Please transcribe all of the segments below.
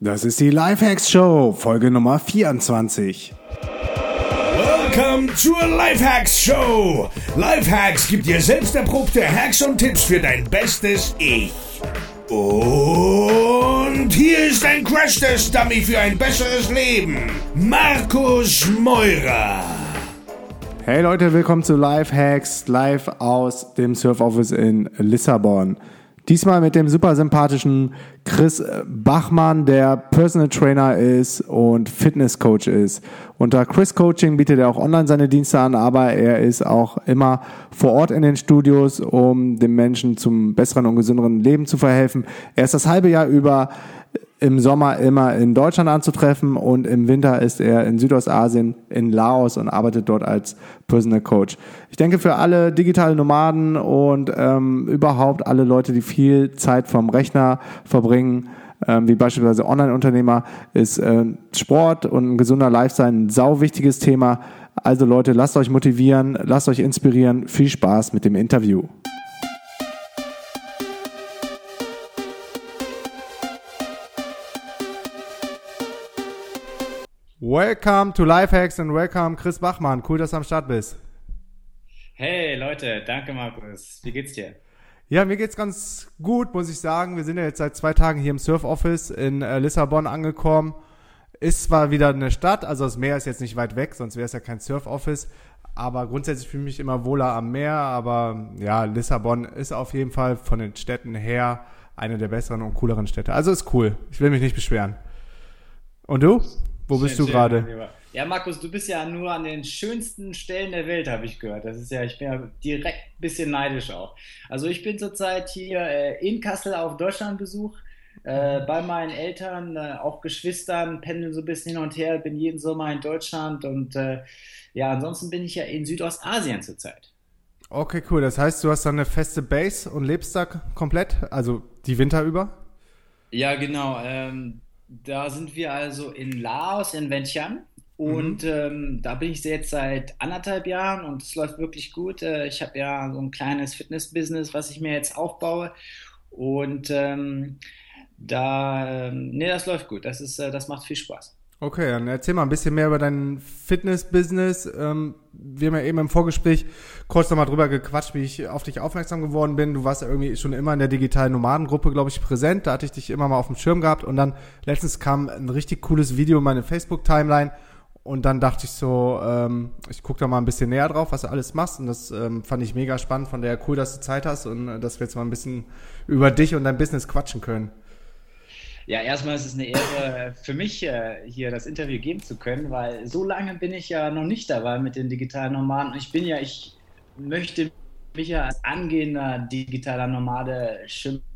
Das ist die Lifehacks Show, Folge Nummer 24. Welcome zur Lifehacks Show. Lifehacks gibt dir selbst erprobte Hacks und Tipps für dein bestes Ich. Und hier ist ein Crash-Test-Dummy für ein besseres Leben. Markus Meurer. Hey Leute, willkommen zu Lifehacks, live aus dem Surf Office in Lissabon. Diesmal mit dem super sympathischen Chris Bachmann, der Personal Trainer ist und Fitness Coach ist. Unter Chris Coaching bietet er auch online seine Dienste an, aber er ist auch immer vor Ort in den Studios, um den Menschen zum besseren und gesünderen Leben zu verhelfen. Er ist das halbe Jahr über im Sommer immer in Deutschland anzutreffen und im Winter ist er in Südostasien, in Laos und arbeitet dort als Personal Coach. Ich denke für alle digitale Nomaden und ähm, überhaupt alle Leute, die viel Zeit vom Rechner verbringen, ähm, wie beispielsweise Online-Unternehmer, ist äh, Sport und ein gesunder Lifestyle ein sau wichtiges Thema. Also Leute, lasst euch motivieren, lasst euch inspirieren. Viel Spaß mit dem Interview. Welcome to Lifehacks and welcome Chris Bachmann. Cool, dass du am Start bist. Hey Leute, danke Markus. Wie geht's dir? Ja, mir geht's ganz gut, muss ich sagen. Wir sind ja jetzt seit zwei Tagen hier im Surf Office in äh, Lissabon angekommen. Ist zwar wieder eine Stadt, also das Meer ist jetzt nicht weit weg, sonst wäre es ja kein Surf Office. Aber grundsätzlich fühle ich mich immer wohler am Meer. Aber ja, Lissabon ist auf jeden Fall von den Städten her eine der besseren und cooleren Städte. Also ist cool. Ich will mich nicht beschweren. Und du? Wo schön, bist du gerade? Ja, Markus, du bist ja nur an den schönsten Stellen der Welt, habe ich gehört. Das ist ja, ich bin ja direkt ein bisschen neidisch auch. Also ich bin zurzeit hier äh, in Kassel auf Deutschlandbesuch. Äh, bei meinen Eltern, äh, auch Geschwistern, pendeln so ein bisschen hin und her, bin jeden Sommer in Deutschland und äh, ja, ansonsten bin ich ja in Südostasien zurzeit. Okay, cool. Das heißt, du hast dann eine feste Base und lebst da komplett, also die Winter über? Ja, genau. Ähm, da sind wir also in Laos, in Vientiane. Und mhm. ähm, da bin ich jetzt seit anderthalb Jahren und es läuft wirklich gut. Äh, ich habe ja so ein kleines Fitness-Business, was ich mir jetzt aufbaue. Und ähm, da, ähm, nee, das läuft gut. Das, ist, äh, das macht viel Spaß. Okay, dann erzähl mal ein bisschen mehr über dein Fitness-Business. Ähm, wir haben ja eben im Vorgespräch kurz nochmal drüber gequatscht, wie ich auf dich aufmerksam geworden bin. Du warst ja irgendwie schon immer in der digitalen Nomadengruppe, glaube ich, präsent. Da hatte ich dich immer mal auf dem Schirm gehabt. Und dann letztens kam ein richtig cooles Video in meine Facebook-Timeline. Und dann dachte ich so, ähm, ich gucke da mal ein bisschen näher drauf, was du alles machst. Und das ähm, fand ich mega spannend. Von der cool, dass du Zeit hast und äh, dass wir jetzt mal ein bisschen über dich und dein Business quatschen können. Ja, erstmal ist es eine Ehre für mich, äh, hier das Interview geben zu können, weil so lange bin ich ja noch nicht dabei mit den digitalen Nomaden. Ich bin ja, ich möchte mich ja als angehender digitaler Nomade schimpfen,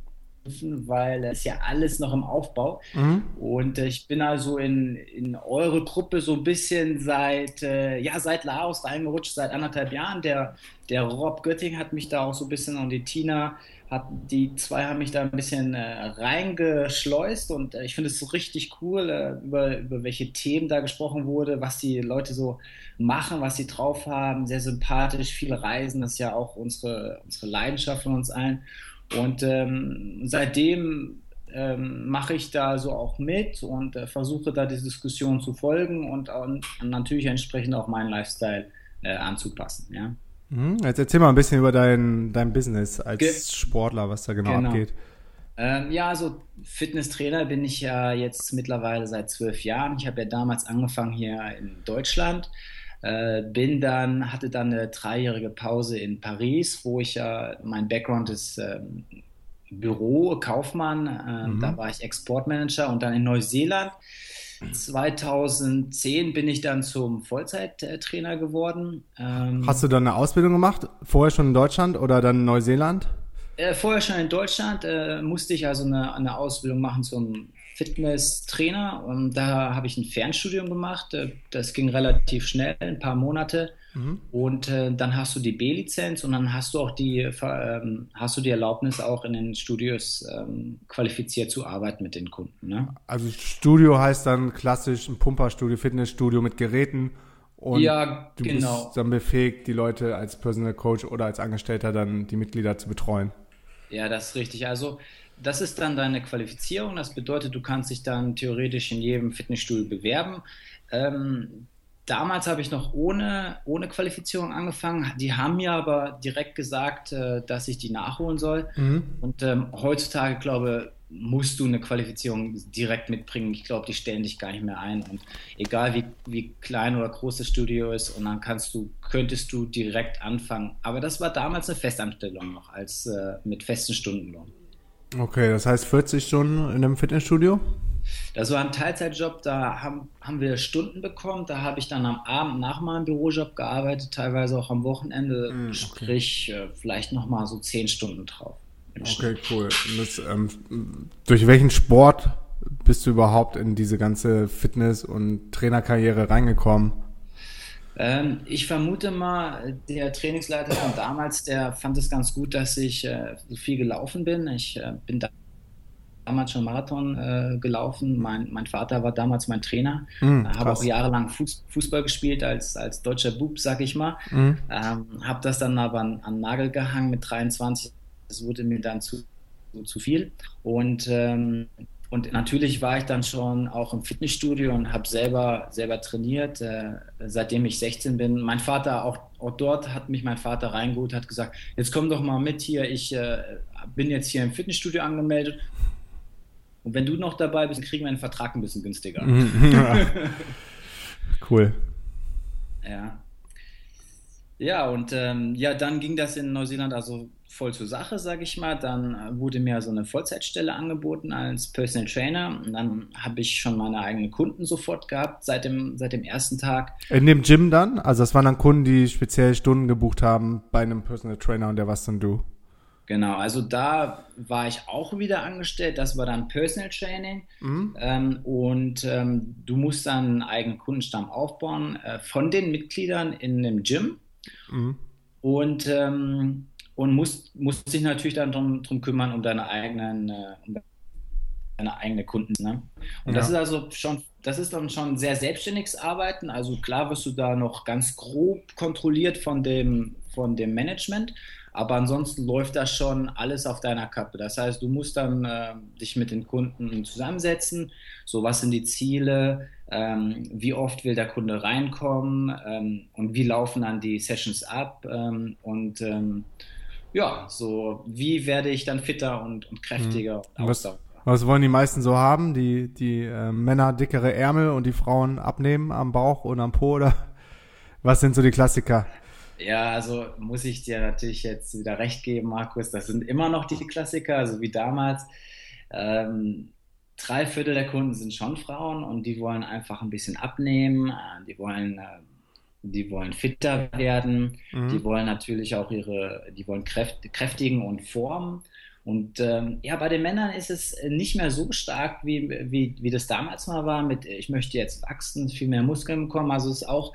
weil es ja alles noch im Aufbau. Mhm. Und äh, ich bin also in, in eure Gruppe so ein bisschen seit, äh, ja, seit Laos reingerutscht, seit anderthalb Jahren. Der, der Rob Götting hat mich da auch so ein bisschen und die Tina hat, die zwei haben mich da ein bisschen äh, reingeschleust und äh, ich finde es so richtig cool, äh, über, über welche Themen da gesprochen wurde, was die Leute so machen, was sie drauf haben. Sehr sympathisch, viel Reisen, das ist ja auch unsere, unsere Leidenschaft von uns allen. Und ähm, seitdem ähm, mache ich da so auch mit und äh, versuche da die Diskussion zu folgen und, und natürlich entsprechend auch meinen Lifestyle äh, anzupassen. Ja. Mhm. Jetzt erzähl mal ein bisschen über dein, dein Business als Ge Sportler, was da genau, genau. abgeht. Ähm, ja, also Fitnesstrainer bin ich ja jetzt mittlerweile seit zwölf Jahren. Ich habe ja damals angefangen hier in Deutschland. Äh, bin dann, hatte dann eine dreijährige Pause in Paris, wo ich ja, mein Background ist ähm, Büro, Kaufmann, äh, mhm. da war ich Exportmanager und dann in Neuseeland 2010 bin ich dann zum Vollzeittrainer geworden. Ähm, Hast du dann eine Ausbildung gemacht? Vorher schon in Deutschland oder dann in Neuseeland? Äh, vorher schon in Deutschland äh, musste ich also eine, eine Ausbildung machen zum Fitnesstrainer und da habe ich ein Fernstudium gemacht. Äh, das ging relativ schnell, ein paar Monate. Mhm. Und äh, dann hast du die B-Lizenz und dann hast du auch die, ähm, hast du die Erlaubnis, auch in den Studios ähm, qualifiziert zu arbeiten mit den Kunden. Ne? Also Studio heißt dann klassisch ein Pumperstudio, Fitnessstudio mit Geräten. Und ja, du genau. bist dann befähigt, die Leute als Personal Coach oder als Angestellter dann die Mitglieder zu betreuen. Ja, das ist richtig. Also das ist dann deine Qualifizierung. Das bedeutet, du kannst dich dann theoretisch in jedem Fitnessstudio bewerben. Ähm, damals habe ich noch ohne, ohne Qualifizierung angefangen. Die haben mir aber direkt gesagt, äh, dass ich die nachholen soll. Mhm. Und ähm, heutzutage, glaube musst du eine Qualifizierung direkt mitbringen. Ich glaube, die stellen dich gar nicht mehr ein. Und egal wie, wie klein oder groß das Studio ist, und dann kannst du, könntest du direkt anfangen. Aber das war damals eine Festanstellung noch, als äh, mit festen Stundenlohn. Okay, das heißt 40 Stunden in einem Fitnessstudio? Das war ein Teilzeitjob, da haben, haben wir Stunden bekommen. Da habe ich dann am Abend nach meinem Bürojob gearbeitet, teilweise auch am Wochenende, mm, okay. sprich äh, vielleicht nochmal so 10 Stunden drauf. Okay, cool. Das, ähm, durch welchen Sport bist du überhaupt in diese ganze Fitness- und Trainerkarriere reingekommen? Ähm, ich vermute mal, der Trainingsleiter von damals, der fand es ganz gut, dass ich äh, viel gelaufen bin. Ich äh, bin da damals schon Marathon äh, gelaufen. Mein, mein Vater war damals mein Trainer. Mm, habe auch jahrelang Fuß, Fußball gespielt als, als deutscher Bub, sag ich mal. Mm. Ähm, habe das dann aber an, an Nagel gehangen mit 23 das wurde mir dann zu, zu viel. Und, ähm, und natürlich war ich dann schon auch im Fitnessstudio und habe selber, selber trainiert, äh, seitdem ich 16 bin. Mein Vater, auch, auch dort hat mich mein Vater reingeholt, hat gesagt, jetzt komm doch mal mit hier, ich äh, bin jetzt hier im Fitnessstudio angemeldet. Und wenn du noch dabei bist, kriegen wir einen Vertrag ein bisschen günstiger. cool. Ja. Ja, und ähm, ja, dann ging das in Neuseeland also voll zur Sache, sage ich mal. Dann äh, wurde mir so eine Vollzeitstelle angeboten als Personal Trainer. Und dann habe ich schon meine eigenen Kunden sofort gehabt seit dem, seit dem ersten Tag. In dem Gym dann? Also das waren dann Kunden, die speziell Stunden gebucht haben bei einem Personal Trainer und der was dann du? Genau, also da war ich auch wieder angestellt. Das war dann Personal Training. Mhm. Ähm, und ähm, du musst dann einen eigenen Kundenstamm aufbauen äh, von den Mitgliedern in dem Gym. Mhm. Und ähm, und musst, musst dich natürlich dann drum, drum kümmern, um deine eigenen, äh, um deine eigenen Kunden. Ne? Und ja. das ist also schon, das ist dann schon sehr selbstständiges Arbeiten. Also klar wirst du da noch ganz grob kontrolliert von dem, von dem Management, aber ansonsten läuft das schon alles auf deiner Kappe. Das heißt, du musst dann äh, dich mit den Kunden zusammensetzen. So, was sind die Ziele? Ähm, wie oft will der Kunde reinkommen? Ähm, und wie laufen dann die Sessions ab? Ähm, und ähm, ja, so wie werde ich dann fitter und, und kräftiger mhm. was, was wollen die meisten so haben? Die, die äh, Männer dickere Ärmel und die Frauen abnehmen am Bauch und am Po oder was sind so die Klassiker? Ja, also muss ich dir natürlich jetzt wieder recht geben, Markus. Das sind immer noch die Klassiker, also wie damals. Ähm, drei Viertel der Kunden sind schon Frauen und die wollen einfach ein bisschen abnehmen. Äh, die wollen äh, die wollen fitter werden, mhm. die wollen natürlich auch ihre, die wollen kräft, kräftigen und formen. Und ähm, ja, bei den Männern ist es nicht mehr so stark, wie, wie, wie das damals mal war, mit ich möchte jetzt wachsen, viel mehr Muskeln bekommen. Also es ist auch,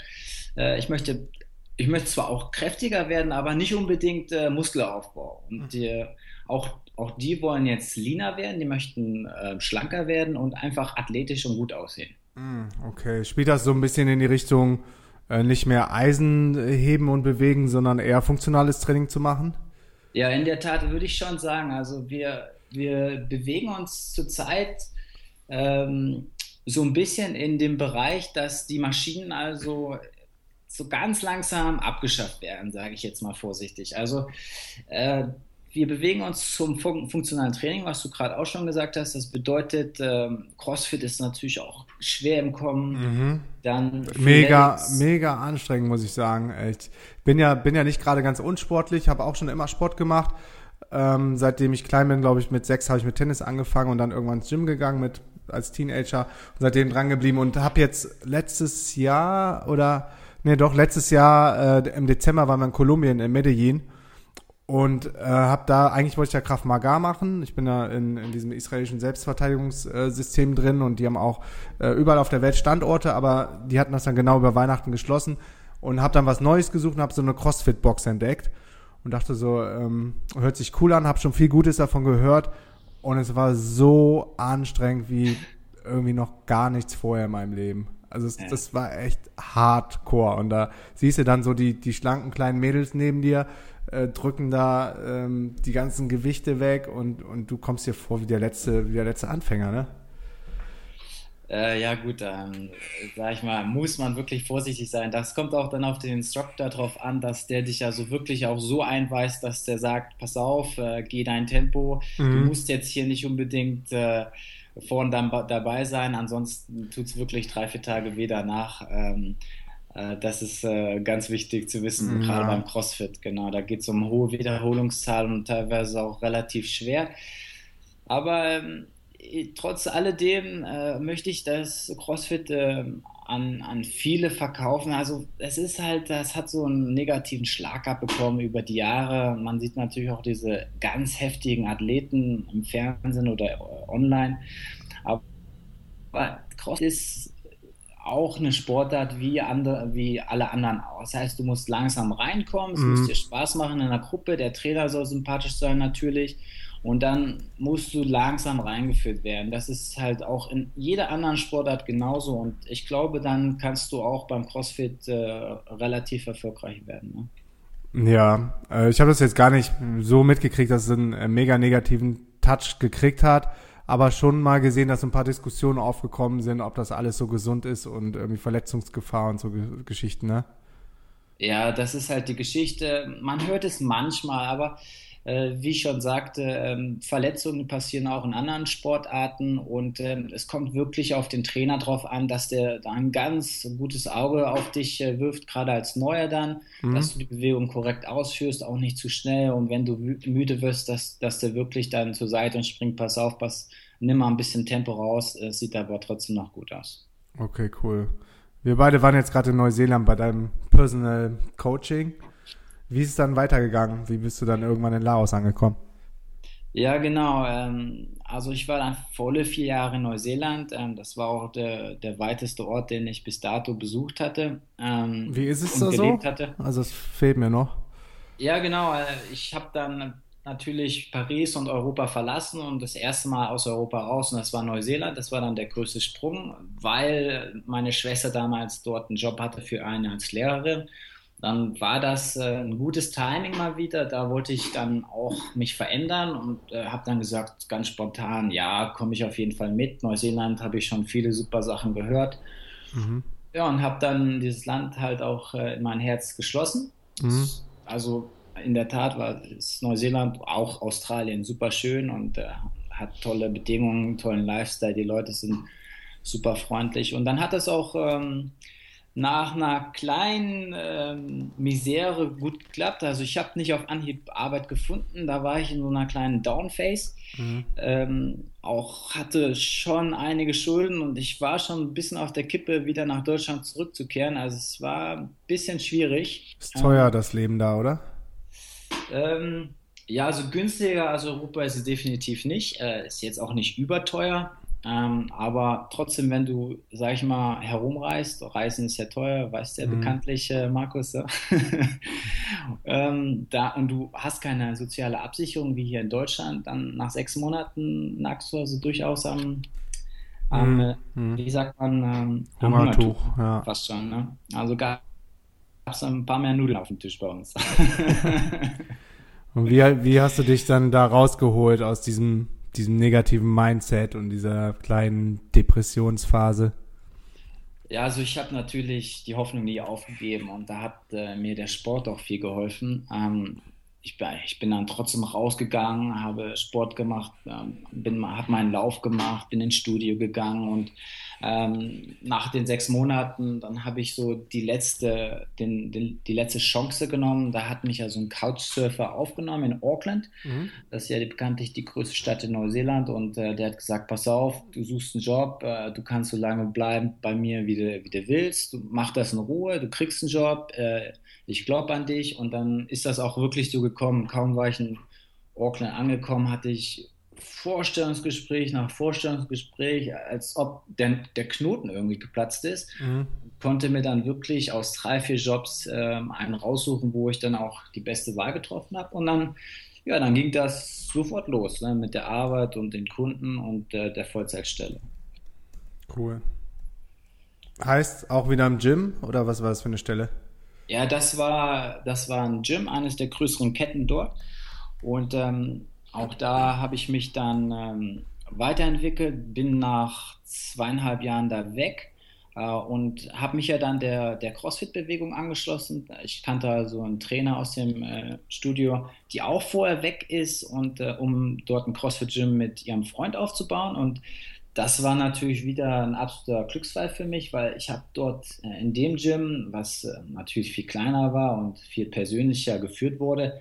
äh, ich möchte, ich möchte zwar auch kräftiger werden, aber nicht unbedingt äh, Muskelaufbau. Und mhm. die, auch, auch die wollen jetzt leaner werden, die möchten äh, schlanker werden und einfach athletisch und gut aussehen. Mhm, okay, spielt das so ein bisschen in die Richtung, äh, nicht mehr Eisen heben und bewegen, sondern eher funktionales Training zu machen? Ja, in der Tat würde ich schon sagen. Also wir, wir bewegen uns zurzeit ähm, so ein bisschen in dem Bereich, dass die Maschinen also so ganz langsam abgeschafft werden, sage ich jetzt mal vorsichtig. Also äh, wir bewegen uns zum fun funktionalen Training, was du gerade auch schon gesagt hast. Das bedeutet, ähm, CrossFit ist natürlich auch schwer im Kommen. Mhm. Dann mega, mega anstrengend, muss ich sagen. Ich bin ja, bin ja nicht gerade ganz unsportlich, habe auch schon immer Sport gemacht. Ähm, seitdem ich klein bin, glaube ich, mit sechs habe ich mit Tennis angefangen und dann irgendwann ins Gym gegangen mit als Teenager und seitdem dran geblieben und habe jetzt letztes Jahr oder nee, doch letztes Jahr äh, im Dezember waren wir in Kolumbien in Medellin und äh, habe da, eigentlich wollte ich ja Kraft Maga machen. Ich bin da in, in diesem israelischen Selbstverteidigungssystem drin und die haben auch äh, überall auf der Welt Standorte, aber die hatten das dann genau über Weihnachten geschlossen und habe dann was Neues gesucht und habe so eine CrossFit-Box entdeckt und dachte so, ähm, hört sich cool an, habe schon viel Gutes davon gehört und es war so anstrengend wie irgendwie noch gar nichts vorher in meinem Leben. Also es, das war echt hardcore. Und da siehst du dann so die, die schlanken kleinen Mädels neben dir, äh, drücken da ähm, die ganzen Gewichte weg und, und du kommst dir vor wie der letzte, wie der letzte Anfänger, ne? Äh, ja gut, dann sag ich mal, muss man wirklich vorsichtig sein. Das kommt auch dann auf den Instructor drauf an, dass der dich ja so wirklich auch so einweist, dass der sagt, pass auf, äh, geh dein Tempo, mhm. du musst jetzt hier nicht unbedingt äh, vorn dann dabei sein, ansonsten tut es wirklich drei, vier Tage weh danach. Ähm, äh, das ist äh, ganz wichtig zu wissen, ja. gerade beim CrossFit. Genau, da geht es um hohe Wiederholungszahlen und teilweise auch relativ schwer. Aber ähm, trotz alledem äh, möchte ich das CrossFit äh, an, an viele verkaufen. Also es ist halt, das hat so einen negativen Schlag abbekommen über die Jahre. Man sieht natürlich auch diese ganz heftigen Athleten im Fernsehen oder äh, online. Aber CrossFit ist auch eine Sportart wie, andere, wie alle anderen auch. Das heißt, du musst langsam reinkommen, es mhm. muss dir Spaß machen in der Gruppe, der Trainer soll sympathisch sein natürlich und dann musst du langsam reingeführt werden. Das ist halt auch in jeder anderen Sportart genauso. Und ich glaube, dann kannst du auch beim CrossFit äh, relativ erfolgreich werden. Ne? Ja, äh, ich habe das jetzt gar nicht so mitgekriegt, dass es einen äh, mega negativen Touch gekriegt hat, aber schon mal gesehen, dass ein paar Diskussionen aufgekommen sind, ob das alles so gesund ist und irgendwie Verletzungsgefahr und so Geschichten, ne? Ja, das ist halt die Geschichte. Man hört es manchmal, aber wie ich schon sagte, ähm, Verletzungen passieren auch in anderen Sportarten und ähm, es kommt wirklich auf den Trainer drauf an, dass der da ein ganz gutes Auge auf dich äh, wirft, gerade als Neuer dann, mhm. dass du die Bewegung korrekt ausführst, auch nicht zu schnell und wenn du müde wirst, dass, dass der wirklich dann zur Seite und springt, pass auf, pass, nimm mal ein bisschen Tempo raus, es sieht aber trotzdem noch gut aus. Okay, cool. Wir beide waren jetzt gerade in Neuseeland bei deinem Personal Coaching. Wie ist es dann weitergegangen? Wie bist du dann irgendwann in Laos angekommen? Ja, genau. Ähm, also ich war dann volle vier Jahre in Neuseeland. Ähm, das war auch der, der weiteste Ort, den ich bis dato besucht hatte. Ähm, Wie ist es da so? Hatte. Also es fehlt mir noch. Ja, genau. Äh, ich habe dann natürlich Paris und Europa verlassen und das erste Mal aus Europa raus und das war Neuseeland. Das war dann der größte Sprung, weil meine Schwester damals dort einen Job hatte für eine als Lehrerin dann war das äh, ein gutes Timing mal wieder. Da wollte ich dann auch mich verändern und äh, habe dann gesagt, ganz spontan, ja, komme ich auf jeden Fall mit. Neuseeland habe ich schon viele super Sachen gehört. Mhm. Ja, und habe dann dieses Land halt auch äh, in mein Herz geschlossen. Mhm. Also in der Tat war Neuseeland, auch Australien, super schön und äh, hat tolle Bedingungen, tollen Lifestyle. Die Leute sind super freundlich. Und dann hat es auch... Ähm, nach einer kleinen ähm, Misere gut geklappt. Also ich habe nicht auf Anhieb Arbeit gefunden. Da war ich in so einer kleinen Downphase. Mhm. Ähm, auch hatte schon einige Schulden und ich war schon ein bisschen auf der Kippe, wieder nach Deutschland zurückzukehren. Also es war ein bisschen schwierig. Ist teuer ähm, das Leben da, oder? Ähm, ja, also günstiger als Europa ist es definitiv nicht. Äh, ist jetzt auch nicht überteuer. Ähm, aber trotzdem, wenn du, sag ich mal, herumreist, Reisen ist ja teuer, weißt du ja mhm. bekanntlich, äh, Markus, ja? ähm, da, und du hast keine soziale Absicherung wie hier in Deutschland, dann nach sechs Monaten nagst du also durchaus am, am mhm. Äh, mhm. wie sagt man, ähm, Hungertuch, Hungertuch ja. fast schon. Ne? Also gab es ein paar mehr Nudeln auf dem Tisch bei uns. und wie, wie hast du dich dann da rausgeholt aus diesem diesem negativen Mindset und dieser kleinen Depressionsphase? Ja, also ich habe natürlich die Hoffnung nie aufgegeben und da hat äh, mir der Sport auch viel geholfen. Ähm, ich, ich, bin dann trotzdem rausgegangen, habe Sport gemacht, ähm, habe meinen Lauf gemacht, bin ins Studio gegangen und ähm, nach den sechs Monaten, dann habe ich so die letzte, den, den, die letzte Chance genommen. Da hat mich ja so ein Couchsurfer aufgenommen in Auckland. Mhm. Das ist ja bekanntlich die größte Stadt in Neuseeland. Und äh, der hat gesagt: Pass auf, du suchst einen Job, äh, du kannst so lange bleiben bei mir, wie du, wie du willst. Du mach das in Ruhe, du kriegst einen Job, äh, ich glaube an dich. Und dann ist das auch wirklich so gekommen. Kaum war ich in Auckland angekommen, hatte ich Vorstellungsgespräch nach Vorstellungsgespräch, als ob der, der Knoten irgendwie geplatzt ist. Mhm. Konnte mir dann wirklich aus drei, vier Jobs ähm, einen raussuchen, wo ich dann auch die beste Wahl getroffen habe. Und dann, ja, dann ging das sofort los ne, mit der Arbeit und den Kunden und äh, der Vollzeitstelle. Cool. Heißt auch wieder im Gym oder was war das für eine Stelle? Ja, das war, das war ein Gym, eines der größeren Ketten dort. Und ähm, auch da habe ich mich dann ähm, weiterentwickelt, bin nach zweieinhalb Jahren da weg äh, und habe mich ja dann der, der CrossFit-Bewegung angeschlossen. Ich kannte also einen Trainer aus dem äh, Studio, die auch vorher weg ist, und äh, um dort ein CrossFit-Gym mit ihrem Freund aufzubauen. Und das war natürlich wieder ein absoluter Glücksfall für mich, weil ich habe dort äh, in dem Gym, was äh, natürlich viel kleiner war und viel persönlicher geführt wurde,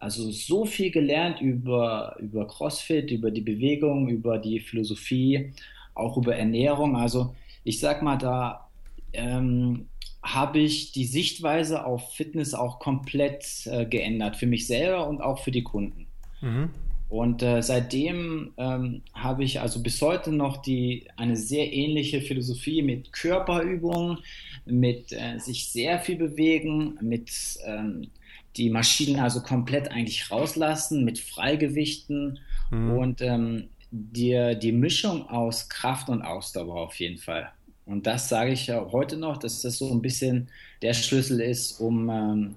also so viel gelernt über, über CrossFit, über die Bewegung, über die Philosophie, auch über Ernährung. Also ich sag mal, da ähm, habe ich die Sichtweise auf Fitness auch komplett äh, geändert, für mich selber und auch für die Kunden. Mhm. Und äh, seitdem ähm, habe ich also bis heute noch die, eine sehr ähnliche Philosophie mit Körperübungen, mit äh, sich sehr viel bewegen, mit ähm, die Maschinen also komplett eigentlich rauslassen, mit Freigewichten mhm. und ähm, die, die Mischung aus Kraft und Ausdauer auf jeden Fall. Und das sage ich ja heute noch, dass das so ein bisschen der Schlüssel ist, um ähm,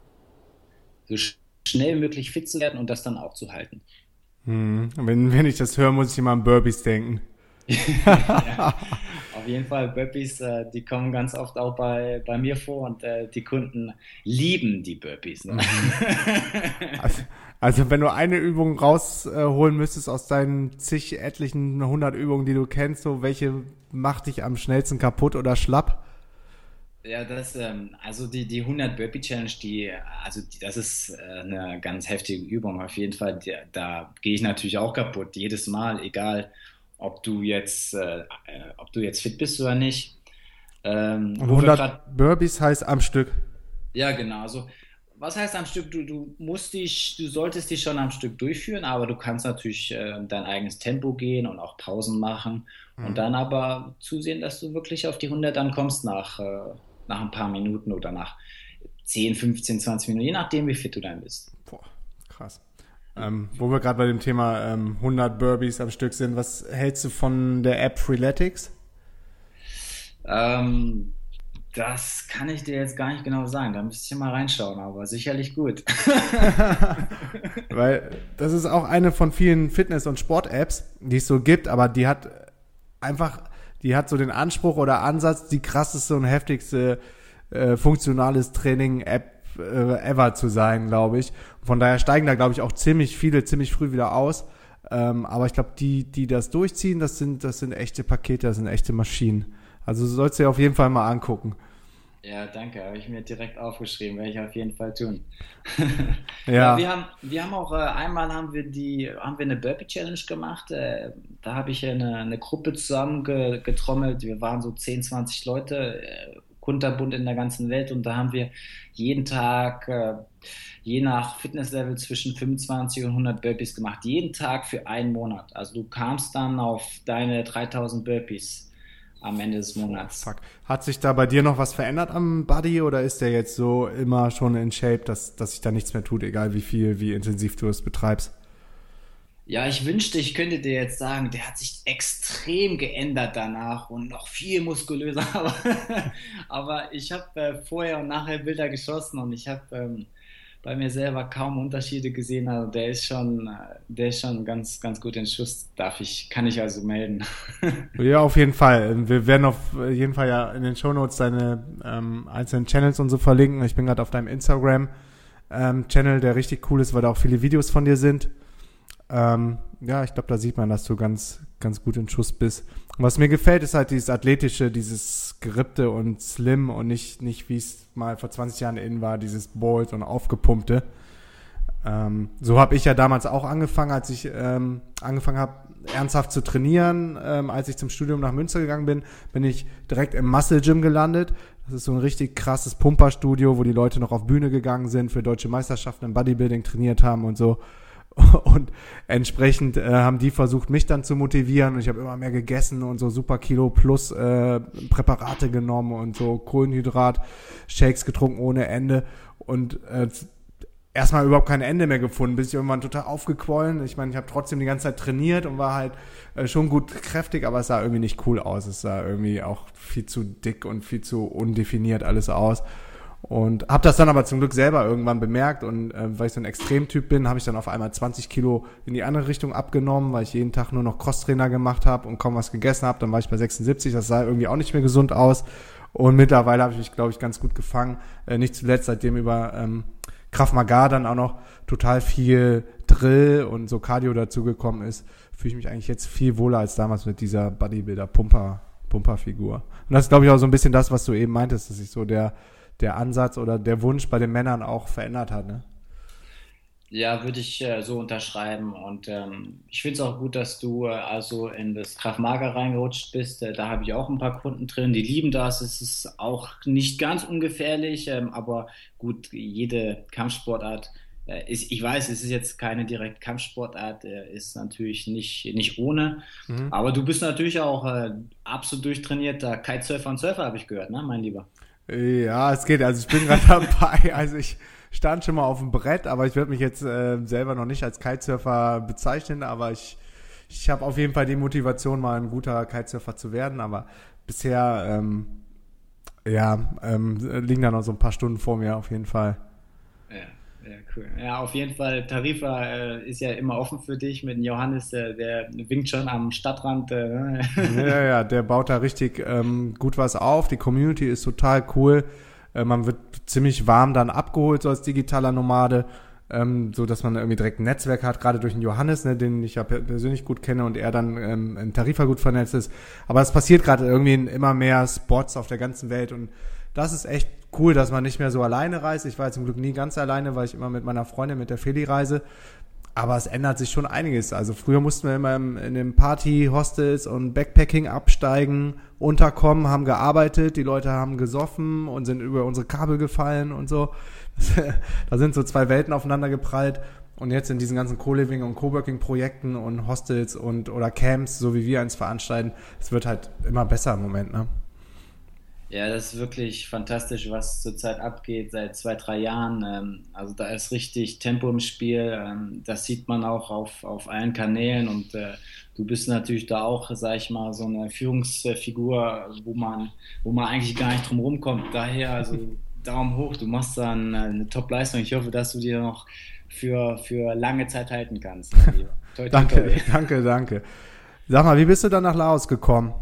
so schnell wie möglich fit zu werden und das dann auch zu halten. Hm. Wenn, wenn ich das höre, muss ich immer an Burpees denken. Ja, auf jeden Fall, Burpees, äh, die kommen ganz oft auch bei, bei mir vor und äh, die Kunden lieben die Burpees. Ne? Mhm. Also, also, wenn du eine Übung rausholen müsstest aus deinen zig etlichen 100 Übungen, die du kennst, so welche macht dich am schnellsten kaputt oder schlapp? Ja, das, ähm, also die, die 100 Burpee Challenge, die, also die, das ist äh, eine ganz heftige Übung auf jeden Fall. Die, da gehe ich natürlich auch kaputt, jedes Mal, egal ob du jetzt, äh, äh ob du jetzt fit bist oder nicht. Ähm, 100 grad, Burpees heißt am Stück. Ja, genau. Also, was heißt am Stück? Du, du musst dich, du solltest dich schon am Stück durchführen, aber du kannst natürlich äh, dein eigenes Tempo gehen und auch Pausen machen mhm. und dann aber zusehen, dass du wirklich auf die 100 dann kommst nach äh, nach ein paar Minuten oder nach 10, 15, 20 Minuten, je nachdem, wie fit du dann bist. Boah, krass. Ähm, wo wir gerade bei dem Thema ähm, 100 Burpees am Stück sind, was hältst du von der App Freeletics? Ähm, das kann ich dir jetzt gar nicht genau sagen. Da müsste ich mal reinschauen, aber sicherlich gut. Weil das ist auch eine von vielen Fitness- und Sport-Apps, die es so gibt, aber die hat einfach die hat so den Anspruch oder Ansatz, die krasseste und heftigste äh, funktionales Training-App äh, ever zu sein, glaube ich. Von daher steigen da, glaube ich, auch ziemlich viele ziemlich früh wieder aus. Ähm, aber ich glaube, die, die das durchziehen, das sind, das sind echte Pakete, das sind echte Maschinen. Also sollst du dir auf jeden Fall mal angucken. Ja, danke. Habe ich mir direkt aufgeschrieben. Werde ich auf jeden Fall tun. ja. ja. wir, haben, wir haben auch äh, einmal haben wir die haben wir eine Burpee Challenge gemacht. Äh, da habe ich eine, eine Gruppe zusammen ge, getrommelt. Wir waren so 10, 20 Leute, äh, kunterbunt in der ganzen Welt und da haben wir jeden Tag äh, je nach Fitnesslevel zwischen 25 und 100 Burpees gemacht. Jeden Tag für einen Monat. Also du kamst dann auf deine 3000 Burpees am Ende des Monats. Fuck. Hat sich da bei dir noch was verändert am Body oder ist der jetzt so immer schon in Shape, dass, dass sich da nichts mehr tut, egal wie viel, wie intensiv du es betreibst? Ja, ich wünschte, ich könnte dir jetzt sagen, der hat sich extrem geändert danach und noch viel muskulöser. Aber, aber ich habe äh, vorher und nachher Bilder geschossen und ich habe ähm, bei mir selber kaum Unterschiede gesehen. Also der ist schon, der ist schon ganz, ganz gut in Schuss. Darf ich, kann ich also melden. ja, auf jeden Fall. Wir werden auf jeden Fall ja in den Shownotes deine ähm, einzelnen Channels und so verlinken. Ich bin gerade auf deinem Instagram ähm, Channel, der richtig cool ist, weil da auch viele Videos von dir sind. Ähm, ja, ich glaube, da sieht man, dass du ganz, ganz gut in Schuss bist. Und was mir gefällt, ist halt dieses athletische, dieses gerippte und slim und nicht, nicht wie es mal vor 20 Jahren in war, dieses bold und aufgepumpte. Ähm, so habe ich ja damals auch angefangen, als ich ähm, angefangen habe, ernsthaft zu trainieren. Ähm, als ich zum Studium nach Münster gegangen bin, bin ich direkt im Muscle Gym gelandet. Das ist so ein richtig krasses Pumperstudio, wo die Leute noch auf Bühne gegangen sind, für deutsche Meisterschaften im Bodybuilding trainiert haben und so. Und entsprechend äh, haben die versucht, mich dann zu motivieren. Und ich habe immer mehr gegessen und so super Kilo plus äh, Präparate genommen und so Kohlenhydrat, Shakes getrunken ohne Ende. Und äh, erstmal überhaupt kein Ende mehr gefunden, bis ich irgendwann total aufgequollen. Ich meine, ich habe trotzdem die ganze Zeit trainiert und war halt äh, schon gut kräftig, aber es sah irgendwie nicht cool aus. Es sah irgendwie auch viel zu dick und viel zu undefiniert alles aus. Und habe das dann aber zum Glück selber irgendwann bemerkt und äh, weil ich so ein Extremtyp bin, habe ich dann auf einmal 20 Kilo in die andere Richtung abgenommen, weil ich jeden Tag nur noch Crosstrainer gemacht habe und kaum was gegessen habe. Dann war ich bei 76, das sah irgendwie auch nicht mehr gesund aus. Und mittlerweile habe ich mich, glaube ich, ganz gut gefangen. Äh, nicht zuletzt seitdem über ähm, Krav Maga dann auch noch total viel Drill und so Cardio dazugekommen ist, fühle ich mich eigentlich jetzt viel wohler als damals mit dieser Bodybuilder-Pumper, Pumperfigur. Und das ist, glaube ich, auch so ein bisschen das, was du eben meintest, dass sich so der, der Ansatz oder der Wunsch bei den Männern auch verändert hat, ne? Ja, würde ich äh, so unterschreiben. Und ähm, ich finde es auch gut, dass du äh, also in das Krav Maga reingerutscht bist. Äh, da habe ich auch ein paar Kunden drin, die lieben das. Es ist auch nicht ganz ungefährlich, ähm, aber gut, jede Kampfsportart äh, ist, ich weiß, es ist jetzt keine direkt Kampfsportart, äh, ist natürlich nicht, nicht ohne. Mhm. Aber du bist natürlich auch äh, absolut durchtrainierter Kitesurfer und Surfer, habe ich gehört, ne, mein Lieber? Ja, es geht. Also ich bin gerade dabei. Also ich stand schon mal auf dem Brett, aber ich würde mich jetzt äh, selber noch nicht als Kitesurfer bezeichnen, aber ich, ich habe auf jeden Fall die Motivation, mal ein guter Kitesurfer zu werden, aber bisher ähm, ja, ähm, liegen da noch so ein paar Stunden vor mir auf jeden Fall. Ja, ja, cool. Ja, auf jeden Fall, Tarifa äh, ist ja immer offen für dich mit Johannes, äh, der winkt schon am Stadtrand. Äh. ja, ja, der baut da richtig ähm, gut was auf. Die Community ist total cool. Äh, man wird ziemlich warm dann abgeholt, so als digitaler Nomade, ähm, so dass man irgendwie direkt ein Netzwerk hat, gerade durch den Johannes, ne, den ich ja persönlich gut kenne und er dann ähm, in Tarifa gut vernetzt ist. Aber es passiert gerade irgendwie in immer mehr Spots auf der ganzen Welt und das ist echt cool, dass man nicht mehr so alleine reist. Ich war zum Glück nie ganz alleine, weil ich immer mit meiner Freundin, mit der Feli reise. Aber es ändert sich schon einiges. Also früher mussten wir immer in den Party-Hostels und Backpacking absteigen, unterkommen, haben gearbeitet, die Leute haben gesoffen und sind über unsere Kabel gefallen und so. da sind so zwei Welten aufeinander geprallt. Und jetzt in diesen ganzen Co-Living und Coworking-Projekten und Hostels und oder Camps, so wie wir eins veranstalten, es wird halt immer besser im Moment, ne? Ja, das ist wirklich fantastisch, was zurzeit abgeht seit zwei, drei Jahren. Ähm, also da ist richtig Tempo im Spiel. Ähm, das sieht man auch auf, auf allen Kanälen und äh, du bist natürlich da auch, sag ich mal, so eine Führungsfigur, wo man, wo man eigentlich gar nicht drum rumkommt. Daher, also Daumen hoch, du machst dann eine Top-Leistung. Ich hoffe, dass du dir noch für, für lange Zeit halten kannst. toi, toi, danke, toi. danke, danke. Sag mal, wie bist du dann nach Laos gekommen?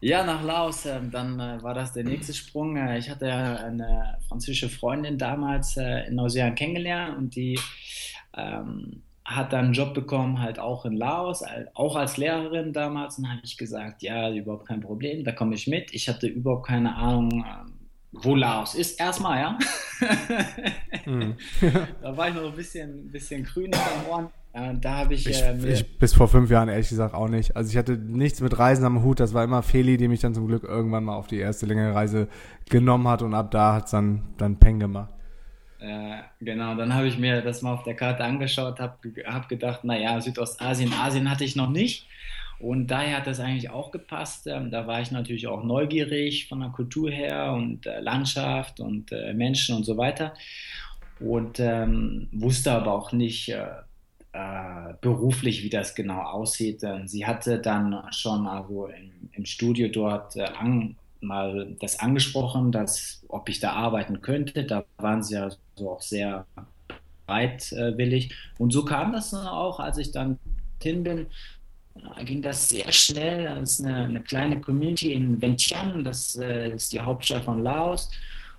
Ja, nach Laos, äh, dann äh, war das der nächste Sprung. Äh, ich hatte eine französische Freundin damals äh, in Neuseeland kennengelernt und die ähm, hat dann einen Job bekommen, halt auch in Laos, auch als Lehrerin damals. Und dann habe ich gesagt, ja, überhaupt kein Problem, da komme ich mit. Ich hatte überhaupt keine Ahnung, ähm, wo Laos ist, erstmal, ja. Mhm. da war ich noch ein bisschen, bisschen grün den Ohren. Äh, da habe ich, ich, äh, ich, Bis vor fünf Jahren ehrlich gesagt auch nicht. Also ich hatte nichts mit Reisen am Hut. Das war immer Feli, die mich dann zum Glück irgendwann mal auf die erste längere Reise genommen hat und ab da hat es dann, dann Peng gemacht. Äh, genau, dann habe ich mir das mal auf der Karte angeschaut, habe hab gedacht, naja, Südostasien, Asien hatte ich noch nicht. Und daher hat das eigentlich auch gepasst. Ähm, da war ich natürlich auch neugierig von der Kultur her und äh, Landschaft und äh, Menschen und so weiter. Und ähm, wusste aber auch nicht, äh, äh, beruflich, wie das genau aussieht. Sie hatte dann schon also im, im Studio dort äh, an, mal das angesprochen, dass ob ich da arbeiten könnte. Da waren sie ja so auch sehr bereitwillig. Und so kam das dann auch, als ich dann hin bin, ging das sehr schnell. Das ist eine, eine kleine Community in Vientiane, das äh, ist die Hauptstadt von Laos.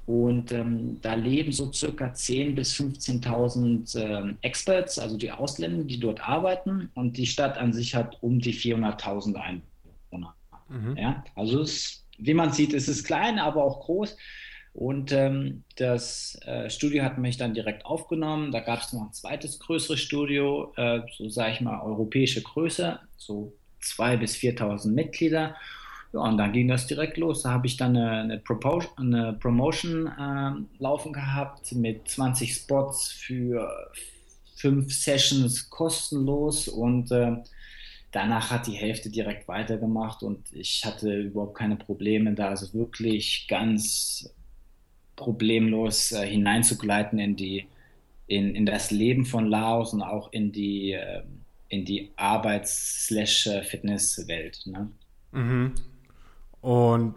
Und ähm, da leben so circa 10.000 bis 15.000 ähm, Experts, also die Ausländer, die dort arbeiten. Und die Stadt an sich hat um die 400.000 Einwohner. Mhm. Ja, also es, wie man sieht, ist es klein, aber auch groß. Und ähm, das äh, Studio hat mich dann direkt aufgenommen. Da gab es noch ein zweites größeres Studio, äh, so sage ich mal europäische Größe, so 2.000 bis 4.000 Mitglieder. Ja, und dann ging das direkt los. Da habe ich dann eine, eine, Propos eine Promotion äh, laufen gehabt mit 20 Spots für fünf Sessions kostenlos und äh, danach hat die Hälfte direkt weitergemacht und ich hatte überhaupt keine Probleme da, also wirklich ganz problemlos äh, hineinzugleiten in die in, in das Leben von Laos und auch in die, äh, in die Arbeits-Fitnesswelt. Ne? Mhm. Und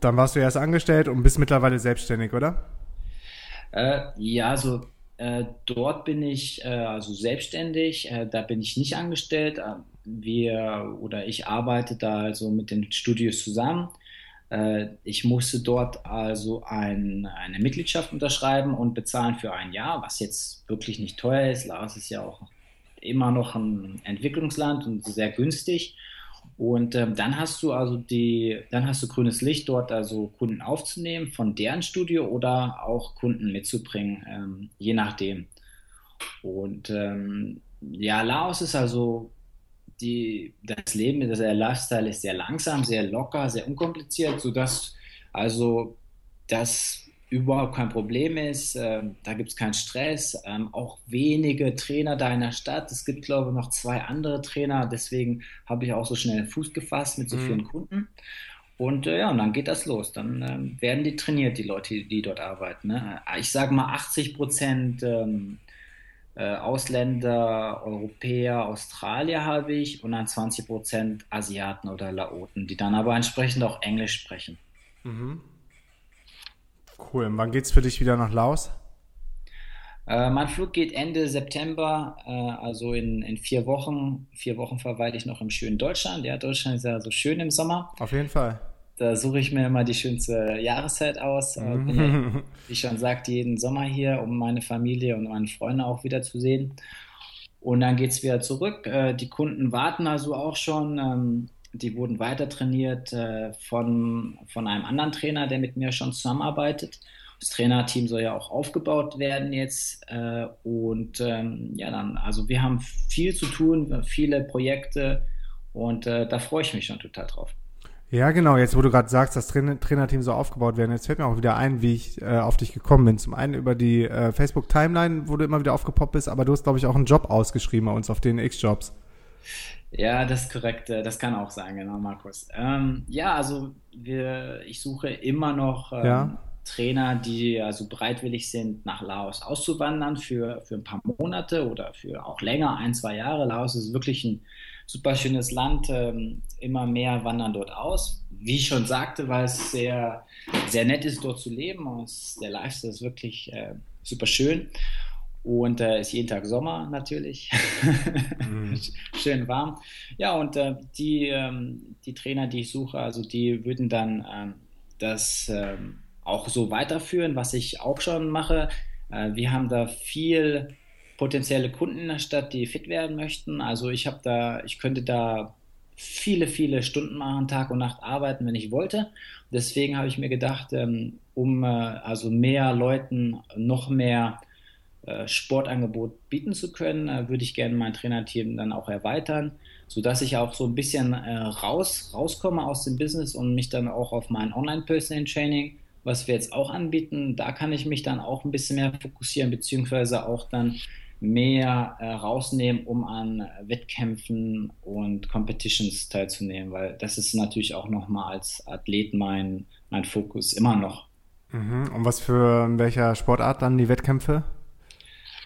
dann warst du erst angestellt und bist mittlerweile selbstständig, oder? Äh, ja, also äh, dort bin ich äh, also selbstständig, äh, da bin ich nicht angestellt. Äh, wir oder ich arbeite da also mit den Studios zusammen. Äh, ich musste dort also ein, eine Mitgliedschaft unterschreiben und bezahlen für ein Jahr, was jetzt wirklich nicht teuer ist. Laos ist ja auch immer noch ein Entwicklungsland und sehr günstig. Und ähm, dann hast du also die, dann hast du grünes Licht, dort also Kunden aufzunehmen von deren Studio oder auch Kunden mitzubringen, ähm, je nachdem. Und ähm, ja, Laos ist also die, das Leben, der Lifestyle ist sehr langsam, sehr locker, sehr unkompliziert, sodass also das überhaupt kein Problem ist. Ähm, da gibt es keinen Stress. Ähm, auch wenige Trainer da in der Stadt. Es gibt, glaube ich, noch zwei andere Trainer. Deswegen habe ich auch so schnell Fuß gefasst mit so vielen mhm. Kunden. Und äh, ja, und dann geht das los. Dann ähm, werden die trainiert, die Leute, die, die dort arbeiten. Ne? Ich sage mal 80 Prozent ähm, äh, Ausländer, Europäer, Australier habe ich und dann 20 Prozent Asiaten oder Laoten, die dann aber entsprechend auch Englisch sprechen. Mhm. Cool. Und wann geht's für dich wieder nach Laos? Äh, mein Flug geht Ende September, äh, also in, in vier Wochen. Vier Wochen verweile ich noch im schönen Deutschland. Ja, Deutschland ist ja so schön im Sommer. Auf jeden Fall. Da suche ich mir immer die schönste Jahreszeit aus. Äh, bin ja, wie schon sagt, jeden Sommer hier, um meine Familie und meine Freunde auch wieder zu sehen. Und dann geht es wieder zurück. Äh, die Kunden warten also auch schon. Ähm, die wurden weiter trainiert äh, von, von einem anderen Trainer, der mit mir schon zusammenarbeitet. Das Trainerteam soll ja auch aufgebaut werden jetzt. Äh, und ähm, ja, dann, also wir haben viel zu tun, viele Projekte und äh, da freue ich mich schon total drauf. Ja, genau. Jetzt, wo du gerade sagst, das Trainer Trainerteam soll aufgebaut werden, jetzt fällt mir auch wieder ein, wie ich äh, auf dich gekommen bin. Zum einen über die äh, Facebook-Timeline, wo du immer wieder aufgepoppt bist, aber du hast, glaube ich, auch einen Job ausgeschrieben bei uns auf den X-Jobs. Ja, das ist korrekt. Äh, das kann auch sein, genau, Markus. Ähm, ja, also wir, ich suche immer noch ähm, ja. Trainer, die also bereitwillig sind, nach Laos auszuwandern für, für ein paar Monate oder für auch länger, ein, zwei Jahre. Laos ist wirklich ein super schönes Land. Ähm, immer mehr wandern dort aus. Wie ich schon sagte, weil es sehr, sehr nett ist, dort zu leben und der Lifestyle ist wirklich äh, super schön. Und äh, ist jeden Tag Sommer natürlich. Mhm. Schön warm. Ja, und äh, die, ähm, die Trainer, die ich suche, also die würden dann ähm, das ähm, auch so weiterführen, was ich auch schon mache. Äh, wir haben da viel potenzielle Kunden in der Stadt, die fit werden möchten. Also ich habe da, ich könnte da viele, viele Stunden machen, Tag und Nacht arbeiten, wenn ich wollte. Deswegen habe ich mir gedacht, ähm, um äh, also mehr Leuten noch mehr Sportangebot bieten zu können, äh, würde ich gerne mein Trainerteam dann auch erweitern, sodass ich auch so ein bisschen äh, raus, rauskomme aus dem Business und mich dann auch auf mein Online-Personal Training, was wir jetzt auch anbieten, da kann ich mich dann auch ein bisschen mehr fokussieren, beziehungsweise auch dann mehr äh, rausnehmen, um an Wettkämpfen und Competitions teilzunehmen, weil das ist natürlich auch nochmal als Athlet mein, mein Fokus immer noch. Mhm. Und was für welcher Sportart dann die Wettkämpfe?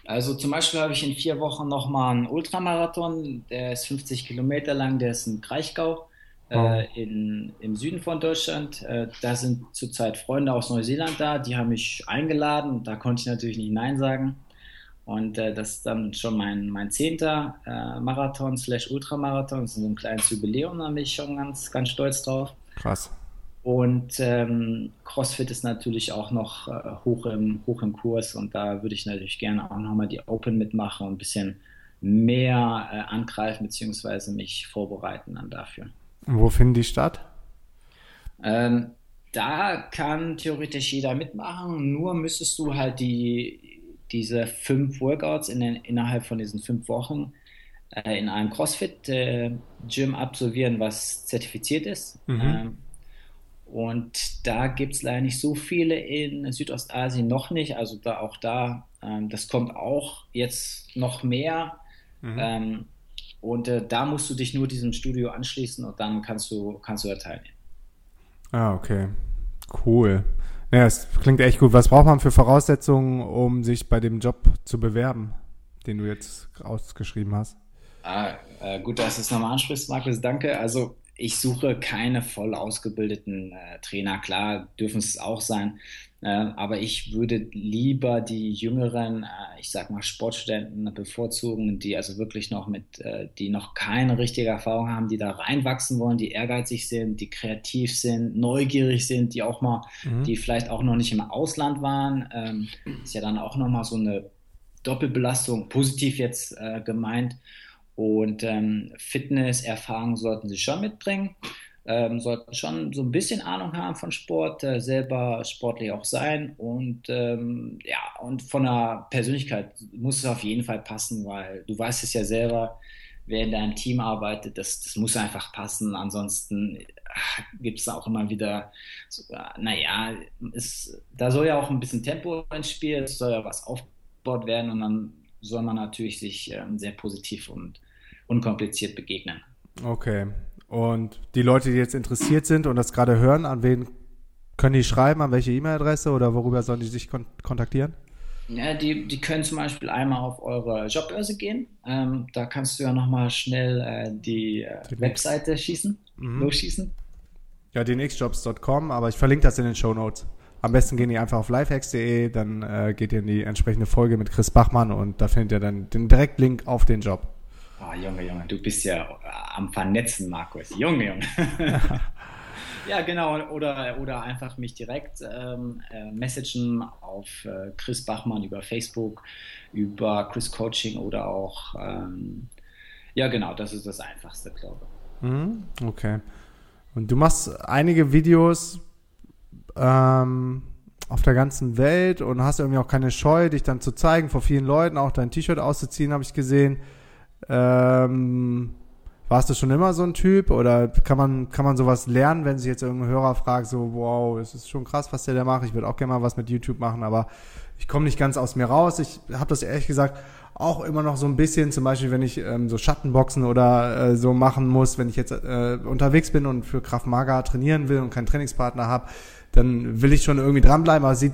Also zum Beispiel habe ich in vier Wochen nochmal einen Ultramarathon, der ist 50 Kilometer lang, der ist in Kraichgau oh. äh, in, im Süden von Deutschland. Äh, da sind zurzeit Freunde aus Neuseeland da, die haben mich eingeladen, da konnte ich natürlich nicht Nein sagen. Und äh, das ist dann schon mein, mein zehnter äh, Marathon slash Ultramarathon, das ist so ein kleines Jubiläum, da bin ich schon ganz, ganz stolz drauf. Krass. Und ähm, CrossFit ist natürlich auch noch äh, hoch, im, hoch im Kurs und da würde ich natürlich gerne auch nochmal die Open mitmachen und ein bisschen mehr äh, angreifen bzw. mich vorbereiten dann dafür. Und wo finden die statt? Ähm, da kann theoretisch jeder mitmachen, nur müsstest du halt die, diese fünf Workouts in den, innerhalb von diesen fünf Wochen äh, in einem CrossFit-Gym äh, absolvieren, was zertifiziert ist. Mhm. Ähm, und da gibt es leider nicht so viele in Südostasien noch nicht. Also da auch da, ähm, das kommt auch jetzt noch mehr. Mhm. Ähm, und äh, da musst du dich nur diesem Studio anschließen und dann kannst du, kannst du da teilnehmen. Ah, okay. Cool. Naja, es klingt echt gut. Was braucht man für Voraussetzungen, um sich bei dem Job zu bewerben, den du jetzt ausgeschrieben hast? Ah, äh, gut, dass du es nochmal ansprichst, Markus. Danke. Also ich suche keine voll ausgebildeten äh, Trainer. Klar, dürfen es auch sein. Äh, aber ich würde lieber die jüngeren, äh, ich sag mal Sportstudenten bevorzugen, die also wirklich noch mit, äh, die noch keine richtige Erfahrung haben, die da reinwachsen wollen, die ehrgeizig sind, die kreativ sind, neugierig sind, die auch mal, mhm. die vielleicht auch noch nicht im Ausland waren. Ähm, ist ja dann auch nochmal so eine Doppelbelastung, positiv jetzt äh, gemeint. Und ähm, Fitnesserfahrung sollten sie schon mitbringen ähm, sollten schon so ein bisschen Ahnung haben von Sport, äh, selber sportlich auch sein und ähm, ja, und von der Persönlichkeit muss es auf jeden Fall passen, weil du weißt es ja selber, wer in deinem Team arbeitet, das, das muss einfach passen. Ansonsten gibt es auch immer wieder, so, naja, ist, da soll ja auch ein bisschen Tempo ins Spiel, es soll ja was aufgebaut werden und dann soll man natürlich sich ähm, sehr positiv und unkompliziert begegnen. Okay, und die Leute, die jetzt interessiert sind und das gerade hören, an wen können die schreiben, an welche E-Mail-Adresse oder worüber sollen die sich kon kontaktieren? Ja, die, die können zum Beispiel einmal auf eure Jobbörse gehen. Ähm, da kannst du ja nochmal schnell äh, die, äh, Webseite schießen, mhm. losschießen. Ja, dnxjobs.com, aber ich verlinke das in den Show Notes. Am besten gehen die einfach auf lifehacks.de, dann äh, geht ihr in die entsprechende Folge mit Chris Bachmann und da findet ihr dann den Direktlink auf den Job. Oh, Junge, Junge, du bist ja äh, am Vernetzen, Markus. Junge, Junge. ja, genau. Oder, oder einfach mich direkt ähm, äh, messagen auf äh, Chris Bachmann über Facebook, über Chris Coaching oder auch, ähm, ja, genau, das ist das Einfachste, glaube ich. Mhm, okay. Und du machst einige Videos ähm, auf der ganzen Welt und hast irgendwie auch keine Scheu, dich dann zu zeigen vor vielen Leuten, auch dein T-Shirt auszuziehen, habe ich gesehen. Ähm, warst du schon immer so ein Typ oder kann man, kann man sowas lernen, wenn sich jetzt irgendein Hörer fragt, so, wow, es ist schon krass, was der da macht, ich würde auch gerne mal was mit YouTube machen, aber ich komme nicht ganz aus mir raus. Ich habe das ehrlich gesagt auch immer noch so ein bisschen, zum Beispiel, wenn ich ähm, so Schattenboxen oder äh, so machen muss, wenn ich jetzt äh, unterwegs bin und für Kraft Maga trainieren will und keinen Trainingspartner habe, dann will ich schon irgendwie dranbleiben, aber sieht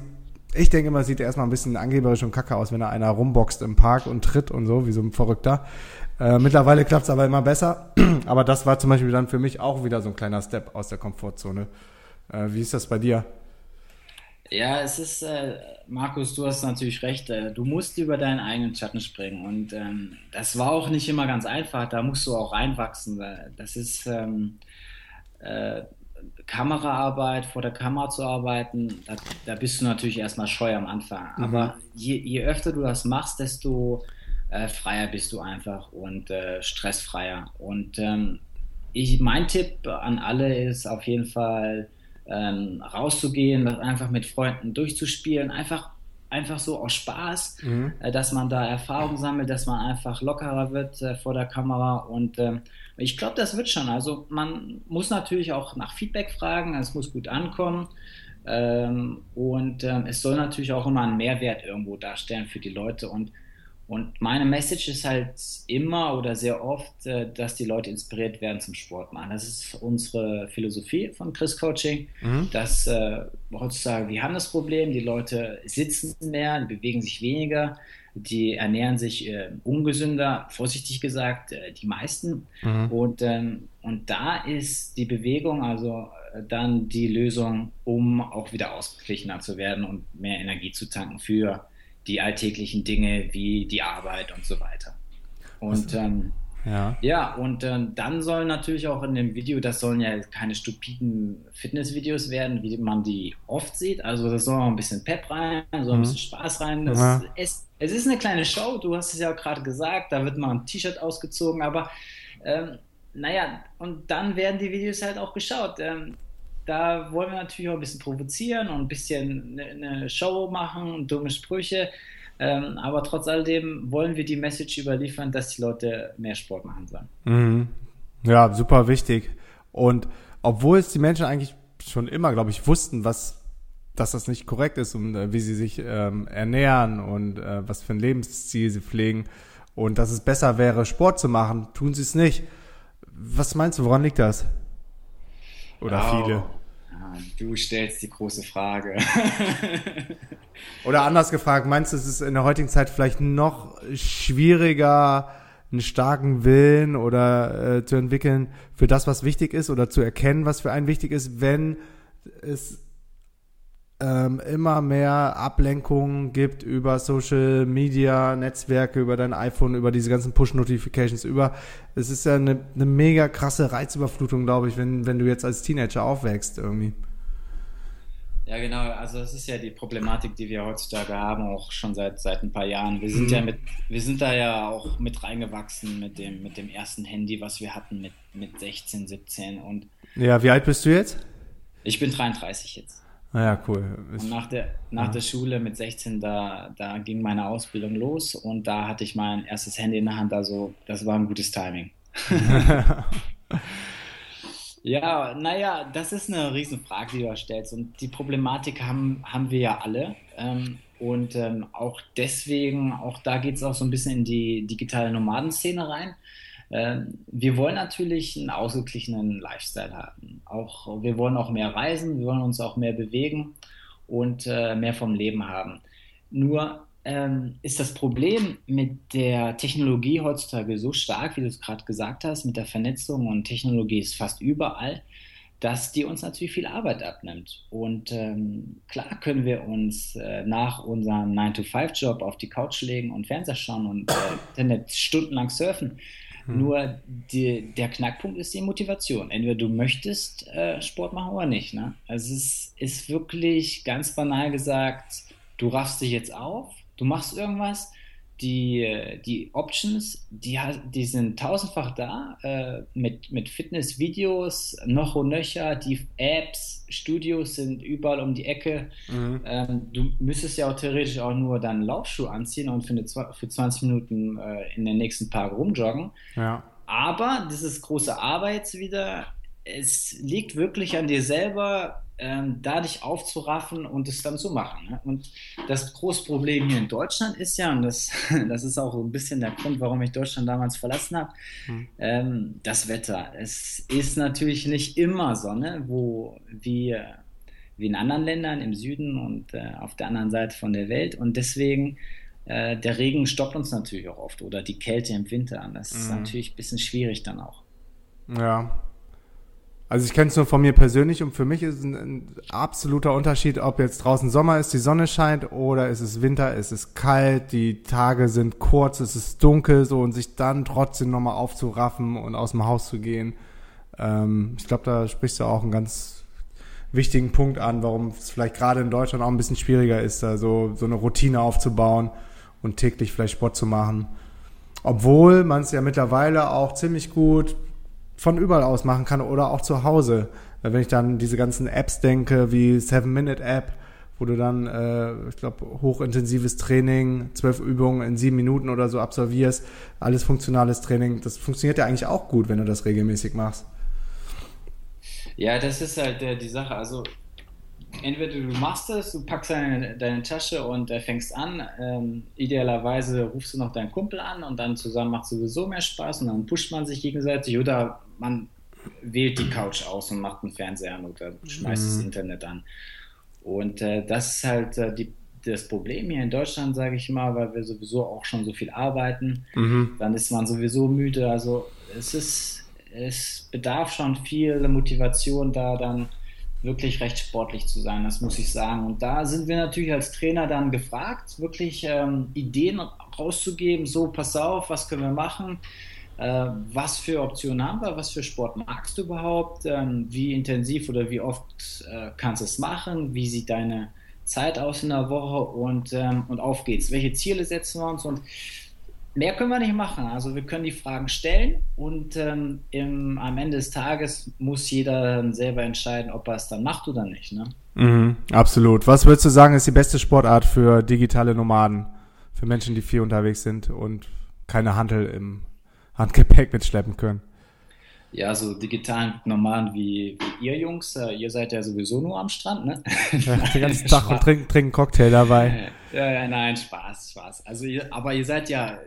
ich denke immer, sieht er erstmal ein bisschen angeberisch und kacke aus, wenn da einer rumboxt im Park und tritt und so, wie so ein Verrückter. Äh, mittlerweile klappt es aber immer besser. aber das war zum Beispiel dann für mich auch wieder so ein kleiner Step aus der Komfortzone. Äh, wie ist das bei dir? Ja, es ist, äh, Markus, du hast natürlich recht. Äh, du musst über deinen eigenen Schatten springen. Und ähm, das war auch nicht immer ganz einfach. Da musst du auch reinwachsen. Das ist, ähm, äh, Kameraarbeit, vor der Kamera zu arbeiten, da, da bist du natürlich erstmal scheu am Anfang. Mhm. Aber je, je öfter du das machst, desto äh, freier bist du einfach und äh, stressfreier. Und ähm, ich, mein Tipp an alle ist auf jeden Fall ähm, rauszugehen, einfach mit Freunden durchzuspielen, einfach einfach so aus Spaß, mhm. äh, dass man da Erfahrung sammelt, dass man einfach lockerer wird äh, vor der Kamera und ähm, ich glaube, das wird schon. Also man muss natürlich auch nach Feedback fragen, es muss gut ankommen. Ähm, und ähm, es soll natürlich auch immer einen Mehrwert irgendwo darstellen für die Leute. Und, und meine Message ist halt immer oder sehr oft, äh, dass die Leute inspiriert werden zum Sport machen. Das ist unsere Philosophie von Chris Coaching, mhm. dass äh, heutzutage wir haben das Problem, die Leute sitzen mehr, die bewegen sich weniger die ernähren sich äh, ungesünder, vorsichtig gesagt, äh, die meisten. Mhm. Und, ähm, und da ist die Bewegung also äh, dann die Lösung, um auch wieder ausgeglichener zu werden und mehr Energie zu tanken für die alltäglichen Dinge wie die Arbeit und so weiter. Und ähm, ja. ja, und ähm, dann sollen natürlich auch in dem Video, das sollen ja keine stupiden Fitnessvideos werden, wie man die oft sieht. Also das soll auch ein bisschen Pep rein, so ein mhm. bisschen Spaß rein. Das, ja. es, es ist eine kleine Show, du hast es ja gerade gesagt, da wird mal ein T-Shirt ausgezogen, aber ähm, naja, und dann werden die Videos halt auch geschaut. Ähm, da wollen wir natürlich auch ein bisschen provozieren und ein bisschen eine, eine Show machen, dumme Sprüche. Ähm, aber trotz alledem wollen wir die Message überliefern, dass die Leute mehr Sport machen sollen. Mhm. Ja, super wichtig. Und obwohl es die Menschen eigentlich schon immer, glaube ich, wussten, was, dass das nicht korrekt ist und äh, wie sie sich ähm, ernähren und äh, was für ein Lebensziel sie pflegen und dass es besser wäre, Sport zu machen, tun sie es nicht. Was meinst du, woran liegt das? Oder oh. viele? Du stellst die große Frage. Oder anders gefragt, meinst du, es ist in der heutigen Zeit vielleicht noch schwieriger, einen starken Willen oder äh, zu entwickeln für das, was wichtig ist oder zu erkennen, was für einen wichtig ist, wenn es ähm, immer mehr Ablenkungen gibt über Social Media Netzwerke, über dein iPhone, über diese ganzen Push-Notifications, über es ist ja eine, eine mega krasse Reizüberflutung, glaube ich, wenn, wenn du jetzt als Teenager aufwächst irgendwie. Ja, genau. Also das ist ja die Problematik, die wir heutzutage haben, auch schon seit, seit ein paar Jahren. Wir sind mhm. ja mit, wir sind da ja auch mit reingewachsen mit dem, mit dem ersten Handy, was wir hatten mit, mit 16, 17 und. Ja, wie alt bist du jetzt? Ich bin 33 jetzt. Ah ja, cool. Und nach der, nach ja. der Schule mit 16, da, da ging meine Ausbildung los und da hatte ich mein erstes Handy in der Hand, also das war ein gutes Timing. Ja, naja, das ist eine Riesenfrage, die du da stellst. Und die Problematik haben, haben wir ja alle. Ähm, und ähm, auch deswegen, auch da geht es auch so ein bisschen in die digitale Nomadenszene rein. Ähm, wir wollen natürlich einen ausgeglichenen Lifestyle haben. Auch, wir wollen auch mehr reisen, wir wollen uns auch mehr bewegen und äh, mehr vom Leben haben. Nur ähm, ist das Problem mit der Technologie heutzutage so stark, wie du es gerade gesagt hast, mit der Vernetzung und Technologie ist fast überall, dass die uns natürlich viel Arbeit abnimmt. Und ähm, klar können wir uns äh, nach unserem 9-to-5-Job auf die Couch legen und Fernseher schauen und äh, Internet stundenlang surfen. Hm. Nur die, der Knackpunkt ist die Motivation. Entweder du möchtest äh, Sport machen oder nicht. Ne? Also es ist wirklich ganz banal gesagt, du raffst dich jetzt auf, du machst irgendwas, die, die Options, die, die sind tausendfach da, äh, mit, mit Fitnessvideos, noch und nöcher, die Apps, Studios sind überall um die Ecke. Mhm. Ähm, du müsstest ja auch theoretisch auch nur dann Laufschuh anziehen und für, eine, für 20 Minuten äh, in den nächsten Park rumjoggen. Ja. Aber das ist große Arbeit wieder. Es liegt wirklich an dir selber, ähm, da dich aufzuraffen und es dann zu machen. Ne? Und das große Problem hier in Deutschland ist ja, und das, das ist auch ein bisschen der Grund, warum ich Deutschland damals verlassen habe, hm. ähm, das Wetter. Es ist natürlich nicht immer Sonne, wo wir wie in anderen Ländern im Süden und äh, auf der anderen Seite von der Welt. Und deswegen, äh, der Regen stoppt uns natürlich auch oft oder die Kälte im Winter. Das ist mhm. natürlich ein bisschen schwierig dann auch. Ja, also ich kenne es nur von mir persönlich und für mich ist ein, ein, absoluter Unterschied, ob jetzt draußen Sommer ist, die Sonne scheint oder es ist Winter, es ist kalt, die Tage sind kurz, es ist dunkel so und sich dann trotzdem nochmal aufzuraffen und aus dem Haus zu gehen. Ähm, ich glaube, da sprichst du auch einen ganz wichtigen Punkt an, warum es vielleicht gerade in Deutschland auch ein bisschen schwieriger ist, da so, so eine Routine aufzubauen und täglich vielleicht Sport zu machen. Obwohl man es ja mittlerweile auch ziemlich gut von überall aus machen kann oder auch zu Hause. Wenn ich dann diese ganzen Apps denke, wie Seven Minute App, wo du dann, äh, ich glaube, hochintensives Training, zwölf Übungen in sieben Minuten oder so absolvierst, alles funktionales Training, das funktioniert ja eigentlich auch gut, wenn du das regelmäßig machst. Ja, das ist halt äh, die Sache. Also entweder du machst es, du packst deine, deine Tasche und äh, fängst an. Ähm, idealerweise rufst du noch deinen Kumpel an und dann zusammen macht sowieso mehr Spaß und dann pusht man sich gegenseitig oder man wählt die Couch aus und macht einen Fernseher an oder schmeißt mhm. das Internet an. Und äh, das ist halt äh, die, das Problem hier in Deutschland, sage ich mal, weil wir sowieso auch schon so viel arbeiten. Mhm. Dann ist man sowieso müde. Also es ist, es bedarf schon viel Motivation da dann wirklich recht sportlich zu sein, das muss ich sagen. Und da sind wir natürlich als Trainer dann gefragt, wirklich ähm, Ideen rauszugeben, so pass auf, was können wir machen, äh, was für Optionen haben wir, was für Sport magst du überhaupt, ähm, wie intensiv oder wie oft äh, kannst du es machen, wie sieht deine Zeit aus in der Woche? Und, ähm, und auf geht's. Welche Ziele setzen wir uns? Und mehr können wir nicht machen. Also wir können die Fragen stellen und ähm, im, am Ende des Tages muss jeder selber entscheiden, ob er es dann macht oder nicht. Ne? Mhm, absolut. Was würdest du sagen, ist die beste Sportart für digitale Nomaden? Für Menschen, die viel unterwegs sind und keine Handel im Handgepäck mitschleppen können? Ja, so digitalen Nomaden wie, wie ihr Jungs, äh, ihr seid ja sowieso nur am Strand, ne? Ja, den ganzen Tag und trinken, trinken Cocktail dabei. Ja, ja, nein, Spaß, Spaß. Also, ihr, aber ihr seid ja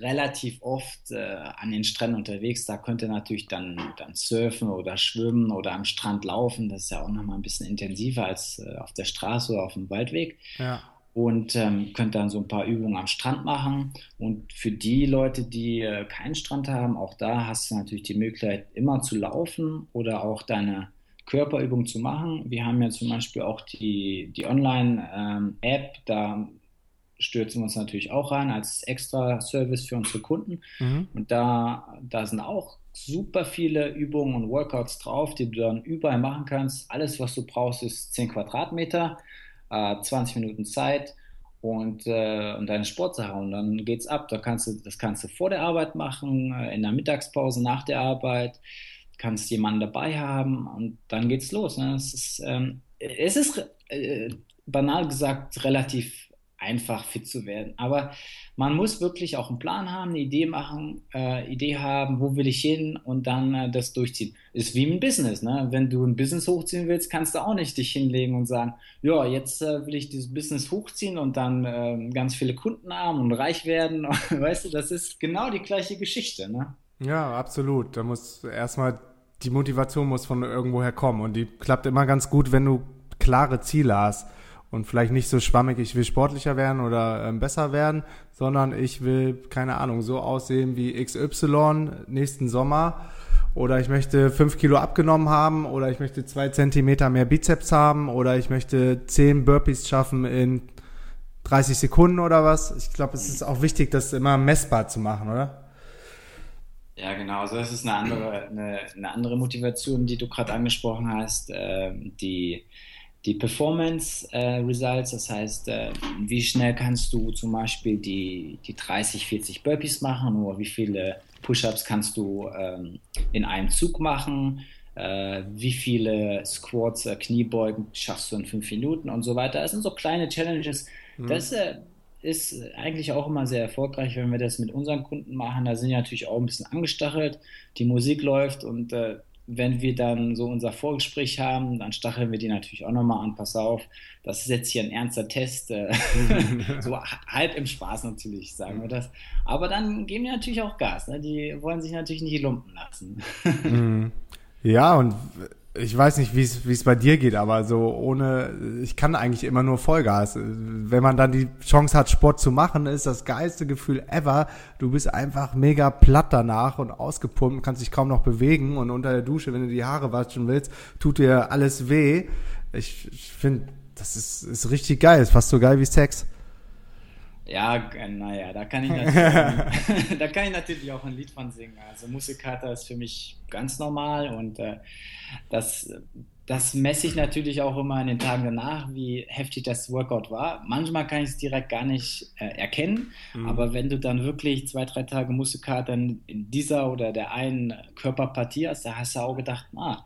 relativ oft äh, an den Stränden unterwegs. Da könnt ihr natürlich dann, dann surfen oder schwimmen oder am Strand laufen. Das ist ja auch nochmal ein bisschen intensiver als äh, auf der Straße oder auf dem Waldweg. Ja und ähm, könnt dann so ein paar Übungen am Strand machen. Und für die Leute, die äh, keinen Strand haben, auch da hast du natürlich die Möglichkeit, immer zu laufen oder auch deine Körperübung zu machen. Wir haben ja zum Beispiel auch die, die Online-App, ähm, da stürzen wir uns natürlich auch rein als extra Service für unsere Kunden. Mhm. Und da, da sind auch super viele Übungen und Workouts drauf, die du dann überall machen kannst. Alles, was du brauchst, ist 10 Quadratmeter äh, 20 Minuten Zeit und, äh, und deine Sportsache und dann geht's ab. Da kannst du, das kannst du vor der Arbeit machen, äh, in der Mittagspause, nach der Arbeit, kannst jemanden dabei haben und dann geht's los. Ne? Es ist, ähm, es ist äh, banal gesagt relativ einfach fit zu werden. Aber man muss wirklich auch einen Plan haben, eine Idee machen, äh, Idee haben, wo will ich hin und dann äh, das durchziehen. Ist wie ein Business, ne? Wenn du ein Business hochziehen willst, kannst du auch nicht dich hinlegen und sagen, ja, jetzt äh, will ich dieses Business hochziehen und dann ähm, ganz viele Kunden haben und reich werden. weißt du, das ist genau die gleiche Geschichte, ne? Ja, absolut. Da muss erstmal die Motivation muss von irgendwoher kommen und die klappt immer ganz gut, wenn du klare Ziele hast und vielleicht nicht so schwammig, ich will sportlicher werden oder ähm, besser werden, sondern ich will, keine Ahnung, so aussehen wie XY nächsten Sommer oder ich möchte fünf Kilo abgenommen haben oder ich möchte zwei Zentimeter mehr Bizeps haben oder ich möchte zehn Burpees schaffen in 30 Sekunden oder was. Ich glaube, es ist auch wichtig, das immer messbar zu machen, oder? Ja, genau. Also das ist eine andere, eine, eine andere Motivation, die du gerade angesprochen hast, äh, die die Performance äh, Results, das heißt, äh, wie schnell kannst du zum Beispiel die, die 30, 40 Burpees machen oder wie viele Push-ups kannst du ähm, in einem Zug machen, äh, wie viele Squats, äh, Kniebeugen schaffst du in fünf Minuten und so weiter. Das sind so kleine Challenges. Mhm. Das äh, ist eigentlich auch immer sehr erfolgreich, wenn wir das mit unseren Kunden machen. Da sind ja natürlich auch ein bisschen angestachelt, die Musik läuft und äh, wenn wir dann so unser Vorgespräch haben, dann stacheln wir die natürlich auch nochmal an, pass auf, das ist jetzt hier ein ernster Test, äh, so halb im Spaß natürlich, sagen wir das. Aber dann geben die natürlich auch Gas, ne? die wollen sich natürlich nicht lumpen lassen. Mhm. ja, und ich weiß nicht, wie es bei dir geht, aber so ohne, ich kann eigentlich immer nur Vollgas. Wenn man dann die Chance hat, Sport zu machen, ist das geilste Gefühl ever. Du bist einfach mega platt danach und ausgepumpt, kannst dich kaum noch bewegen und unter der Dusche, wenn du die Haare waschen willst, tut dir alles weh. Ich, ich finde, das ist, ist richtig geil. Ist fast so geil wie Sex. Ja, naja, da kann ich da kann ich natürlich auch ein Lied von singen. Also Musikater ist für mich ganz normal und äh, das, das messe ich natürlich auch immer in den Tagen danach, wie heftig das Workout war. Manchmal kann ich es direkt gar nicht äh, erkennen, mhm. aber wenn du dann wirklich zwei, drei Tage Muskelkater in dieser oder der einen Körperpartie hast, da hast du auch gedacht, ah,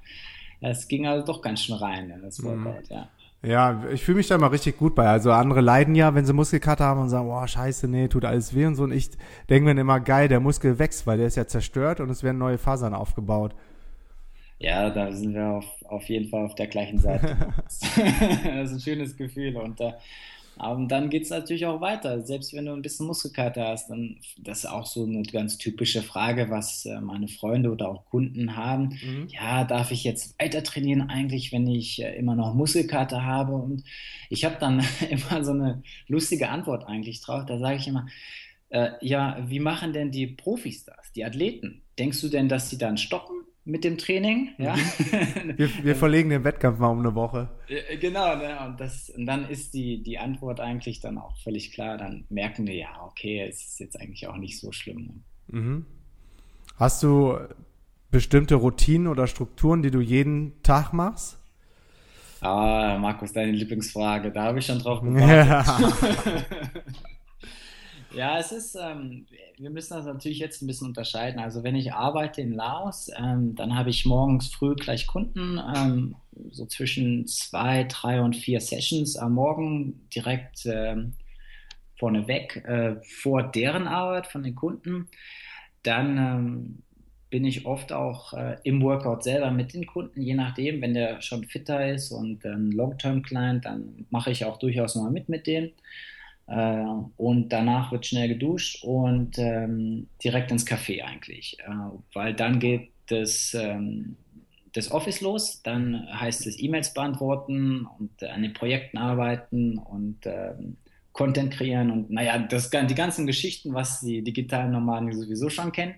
es ging also doch ganz schön rein in das mhm. Workout, mhm. ja. Ja, ich fühle mich da mal richtig gut bei. Also andere leiden ja, wenn sie Muskelkater haben und sagen, boah, scheiße, nee, tut alles weh und so. Und ich denke mir immer, geil, der Muskel wächst, weil der ist ja zerstört und es werden neue Fasern aufgebaut. Ja, da sind wir auf, auf jeden Fall auf der gleichen Seite. das ist ein schönes Gefühl. Und äh, und dann geht es natürlich auch weiter. Selbst wenn du ein bisschen Muskelkater hast, dann das ist auch so eine ganz typische Frage, was äh, meine Freunde oder auch Kunden haben. Mhm. Ja, darf ich jetzt weiter trainieren eigentlich, wenn ich äh, immer noch Muskelkater habe? Und ich habe dann immer so eine lustige Antwort eigentlich drauf. Da sage ich immer, äh, ja, wie machen denn die Profis das, die Athleten? Denkst du denn, dass sie dann stoppen? Mit dem Training. Ja? Mhm. Wir, wir verlegen den Wettkampf mal um eine Woche. Genau, ne? und, das, und dann ist die, die Antwort eigentlich dann auch völlig klar. Dann merken wir, ja, okay, es ist jetzt eigentlich auch nicht so schlimm. Ne? Mhm. Hast du bestimmte Routinen oder Strukturen, die du jeden Tag machst? Ah, Markus, deine Lieblingsfrage. Da habe ich schon drauf gewartet. Ja, es ist, ähm, wir müssen das natürlich jetzt ein bisschen unterscheiden. Also wenn ich arbeite in Laos, ähm, dann habe ich morgens früh gleich Kunden, ähm, so zwischen zwei, drei und vier Sessions am Morgen direkt ähm, vorneweg äh, vor deren Arbeit von den Kunden. Dann ähm, bin ich oft auch äh, im Workout selber mit den Kunden, je nachdem, wenn der schon fitter ist und ein Long-Term-Client, dann mache ich auch durchaus mal mit mit dem. Äh, und danach wird schnell geduscht und ähm, direkt ins Café eigentlich, äh, weil dann geht das, ähm, das Office los, dann heißt es E-Mails beantworten und an den Projekten arbeiten und ähm, Content kreieren und naja, das, die ganzen Geschichten, was die digitalen Nomaden sowieso schon kennen.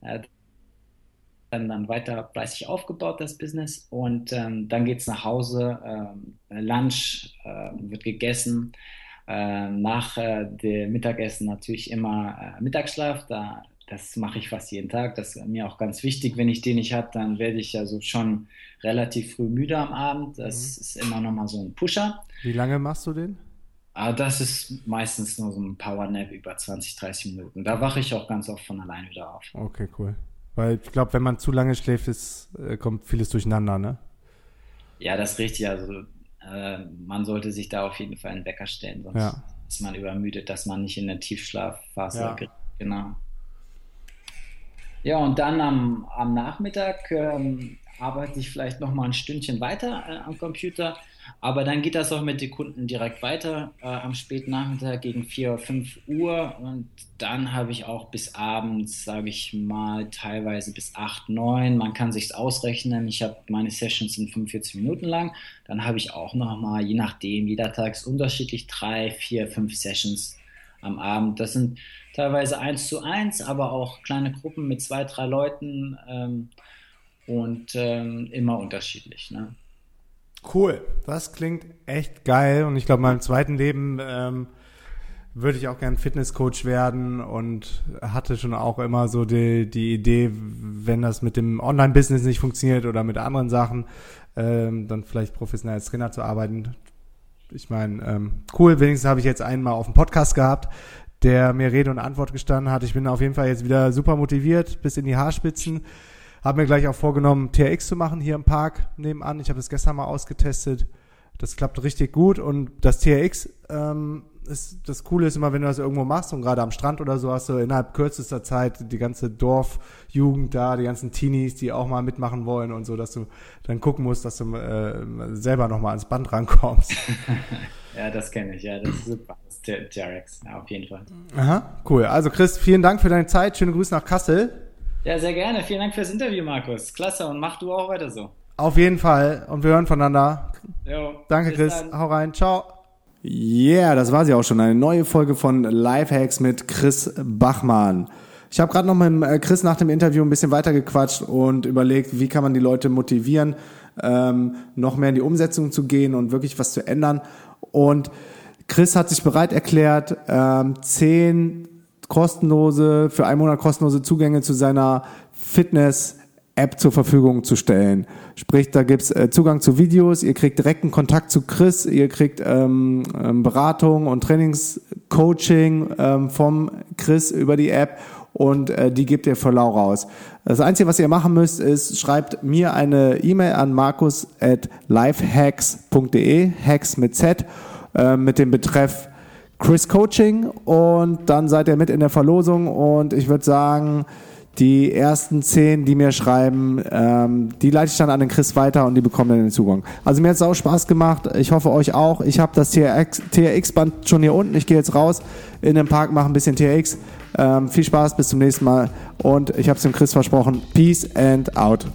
Äh, dann, dann weiter fleißig aufgebaut, das Business. Und ähm, dann geht es nach Hause, ähm, Lunch äh, wird gegessen. Äh, nach äh, dem Mittagessen natürlich immer äh, Mittagsschlaf. Da, das mache ich fast jeden Tag. Das ist mir auch ganz wichtig. Wenn ich den nicht habe, dann werde ich also schon relativ früh müde am Abend. Das mhm. ist immer nochmal so ein Pusher. Wie lange machst du den? Aber das ist meistens nur so ein Power Nap über 20, 30 Minuten. Da wache ich auch ganz oft von allein wieder auf. Okay, cool. Weil ich glaube, wenn man zu lange schläft, ist, kommt vieles durcheinander, ne? Ja, das ist richtig. Also äh, man sollte sich da auf jeden Fall einen Wecker stellen, sonst ja. ist man übermüdet, dass man nicht in der Tiefschlafphase ja. genau. Ja, und dann am, am Nachmittag ähm, arbeite ich vielleicht noch mal ein Stündchen weiter äh, am Computer aber dann geht das auch mit den Kunden direkt weiter äh, am späten Nachmittag gegen 4 oder 5 Uhr und dann habe ich auch bis abends, sage ich mal, teilweise bis 8, 9. Man kann sich ausrechnen. Ich habe meine Sessions sind 45 Minuten lang. Dann habe ich auch noch mal, je nachdem, jeder Tag ist unterschiedlich, 3, 4, 5 Sessions am Abend. Das sind teilweise 1 zu 1, aber auch kleine Gruppen mit zwei, drei Leuten ähm, und ähm, immer unterschiedlich. Ne? Cool, das klingt echt geil und ich glaube, in meinem zweiten Leben ähm, würde ich auch gern Fitnesscoach werden und hatte schon auch immer so die, die Idee, wenn das mit dem Online-Business nicht funktioniert oder mit anderen Sachen, ähm, dann vielleicht professionell als Trainer zu arbeiten. Ich meine, ähm, cool, wenigstens habe ich jetzt einmal auf dem Podcast gehabt, der mir Rede und Antwort gestanden hat. Ich bin auf jeden Fall jetzt wieder super motiviert, bis in die Haarspitzen. Habe mir gleich auch vorgenommen, TRX zu machen hier im Park nebenan. Ich habe das gestern mal ausgetestet. Das klappt richtig gut und das TRX ähm, ist das Coole ist immer, wenn du das irgendwo machst und gerade am Strand oder so hast du innerhalb kürzester Zeit die ganze Dorfjugend da, die ganzen Teenies, die auch mal mitmachen wollen und so, dass du dann gucken musst, dass du äh, selber noch mal ans Band rankommst. ja, das kenne ich. Ja, das ist super. Das TRX, ja, auf jeden Fall. Aha, cool. Also Chris, vielen Dank für deine Zeit. Schöne Grüße nach Kassel. Ja, sehr gerne. Vielen Dank fürs Interview, Markus. Klasse und mach du auch weiter so. Auf jeden Fall. Und wir hören voneinander. Jo, Danke, Chris. Dann. Hau rein. Ciao. Yeah, das war sie auch schon. Eine neue Folge von Lifehacks mit Chris Bachmann. Ich habe gerade noch mit äh, Chris nach dem Interview ein bisschen weitergequatscht und überlegt, wie kann man die Leute motivieren, ähm, noch mehr in die Umsetzung zu gehen und wirklich was zu ändern. Und Chris hat sich bereit erklärt, ähm, zehn kostenlose, für einen Monat kostenlose Zugänge zu seiner Fitness App zur Verfügung zu stellen. Sprich, da gibt's äh, Zugang zu Videos, ihr kriegt direkten Kontakt zu Chris, ihr kriegt ähm, ähm, Beratung und Trainingscoaching ähm, vom Chris über die App und äh, die gebt ihr für lau raus. Das Einzige, was ihr machen müsst, ist, schreibt mir eine E-Mail an markus at lifehacks.de, Hacks mit Z, äh, mit dem Betreff Chris Coaching und dann seid ihr mit in der Verlosung und ich würde sagen, die ersten zehn, die mir schreiben, ähm, die leite ich dann an den Chris weiter und die bekommen dann den Zugang. Also mir hat es auch Spaß gemacht. Ich hoffe euch auch. Ich habe das TRX-Band schon hier unten. Ich gehe jetzt raus in den Park, mache ein bisschen TRX. Ähm, viel Spaß, bis zum nächsten Mal. Und ich habe es dem Chris versprochen. Peace and out.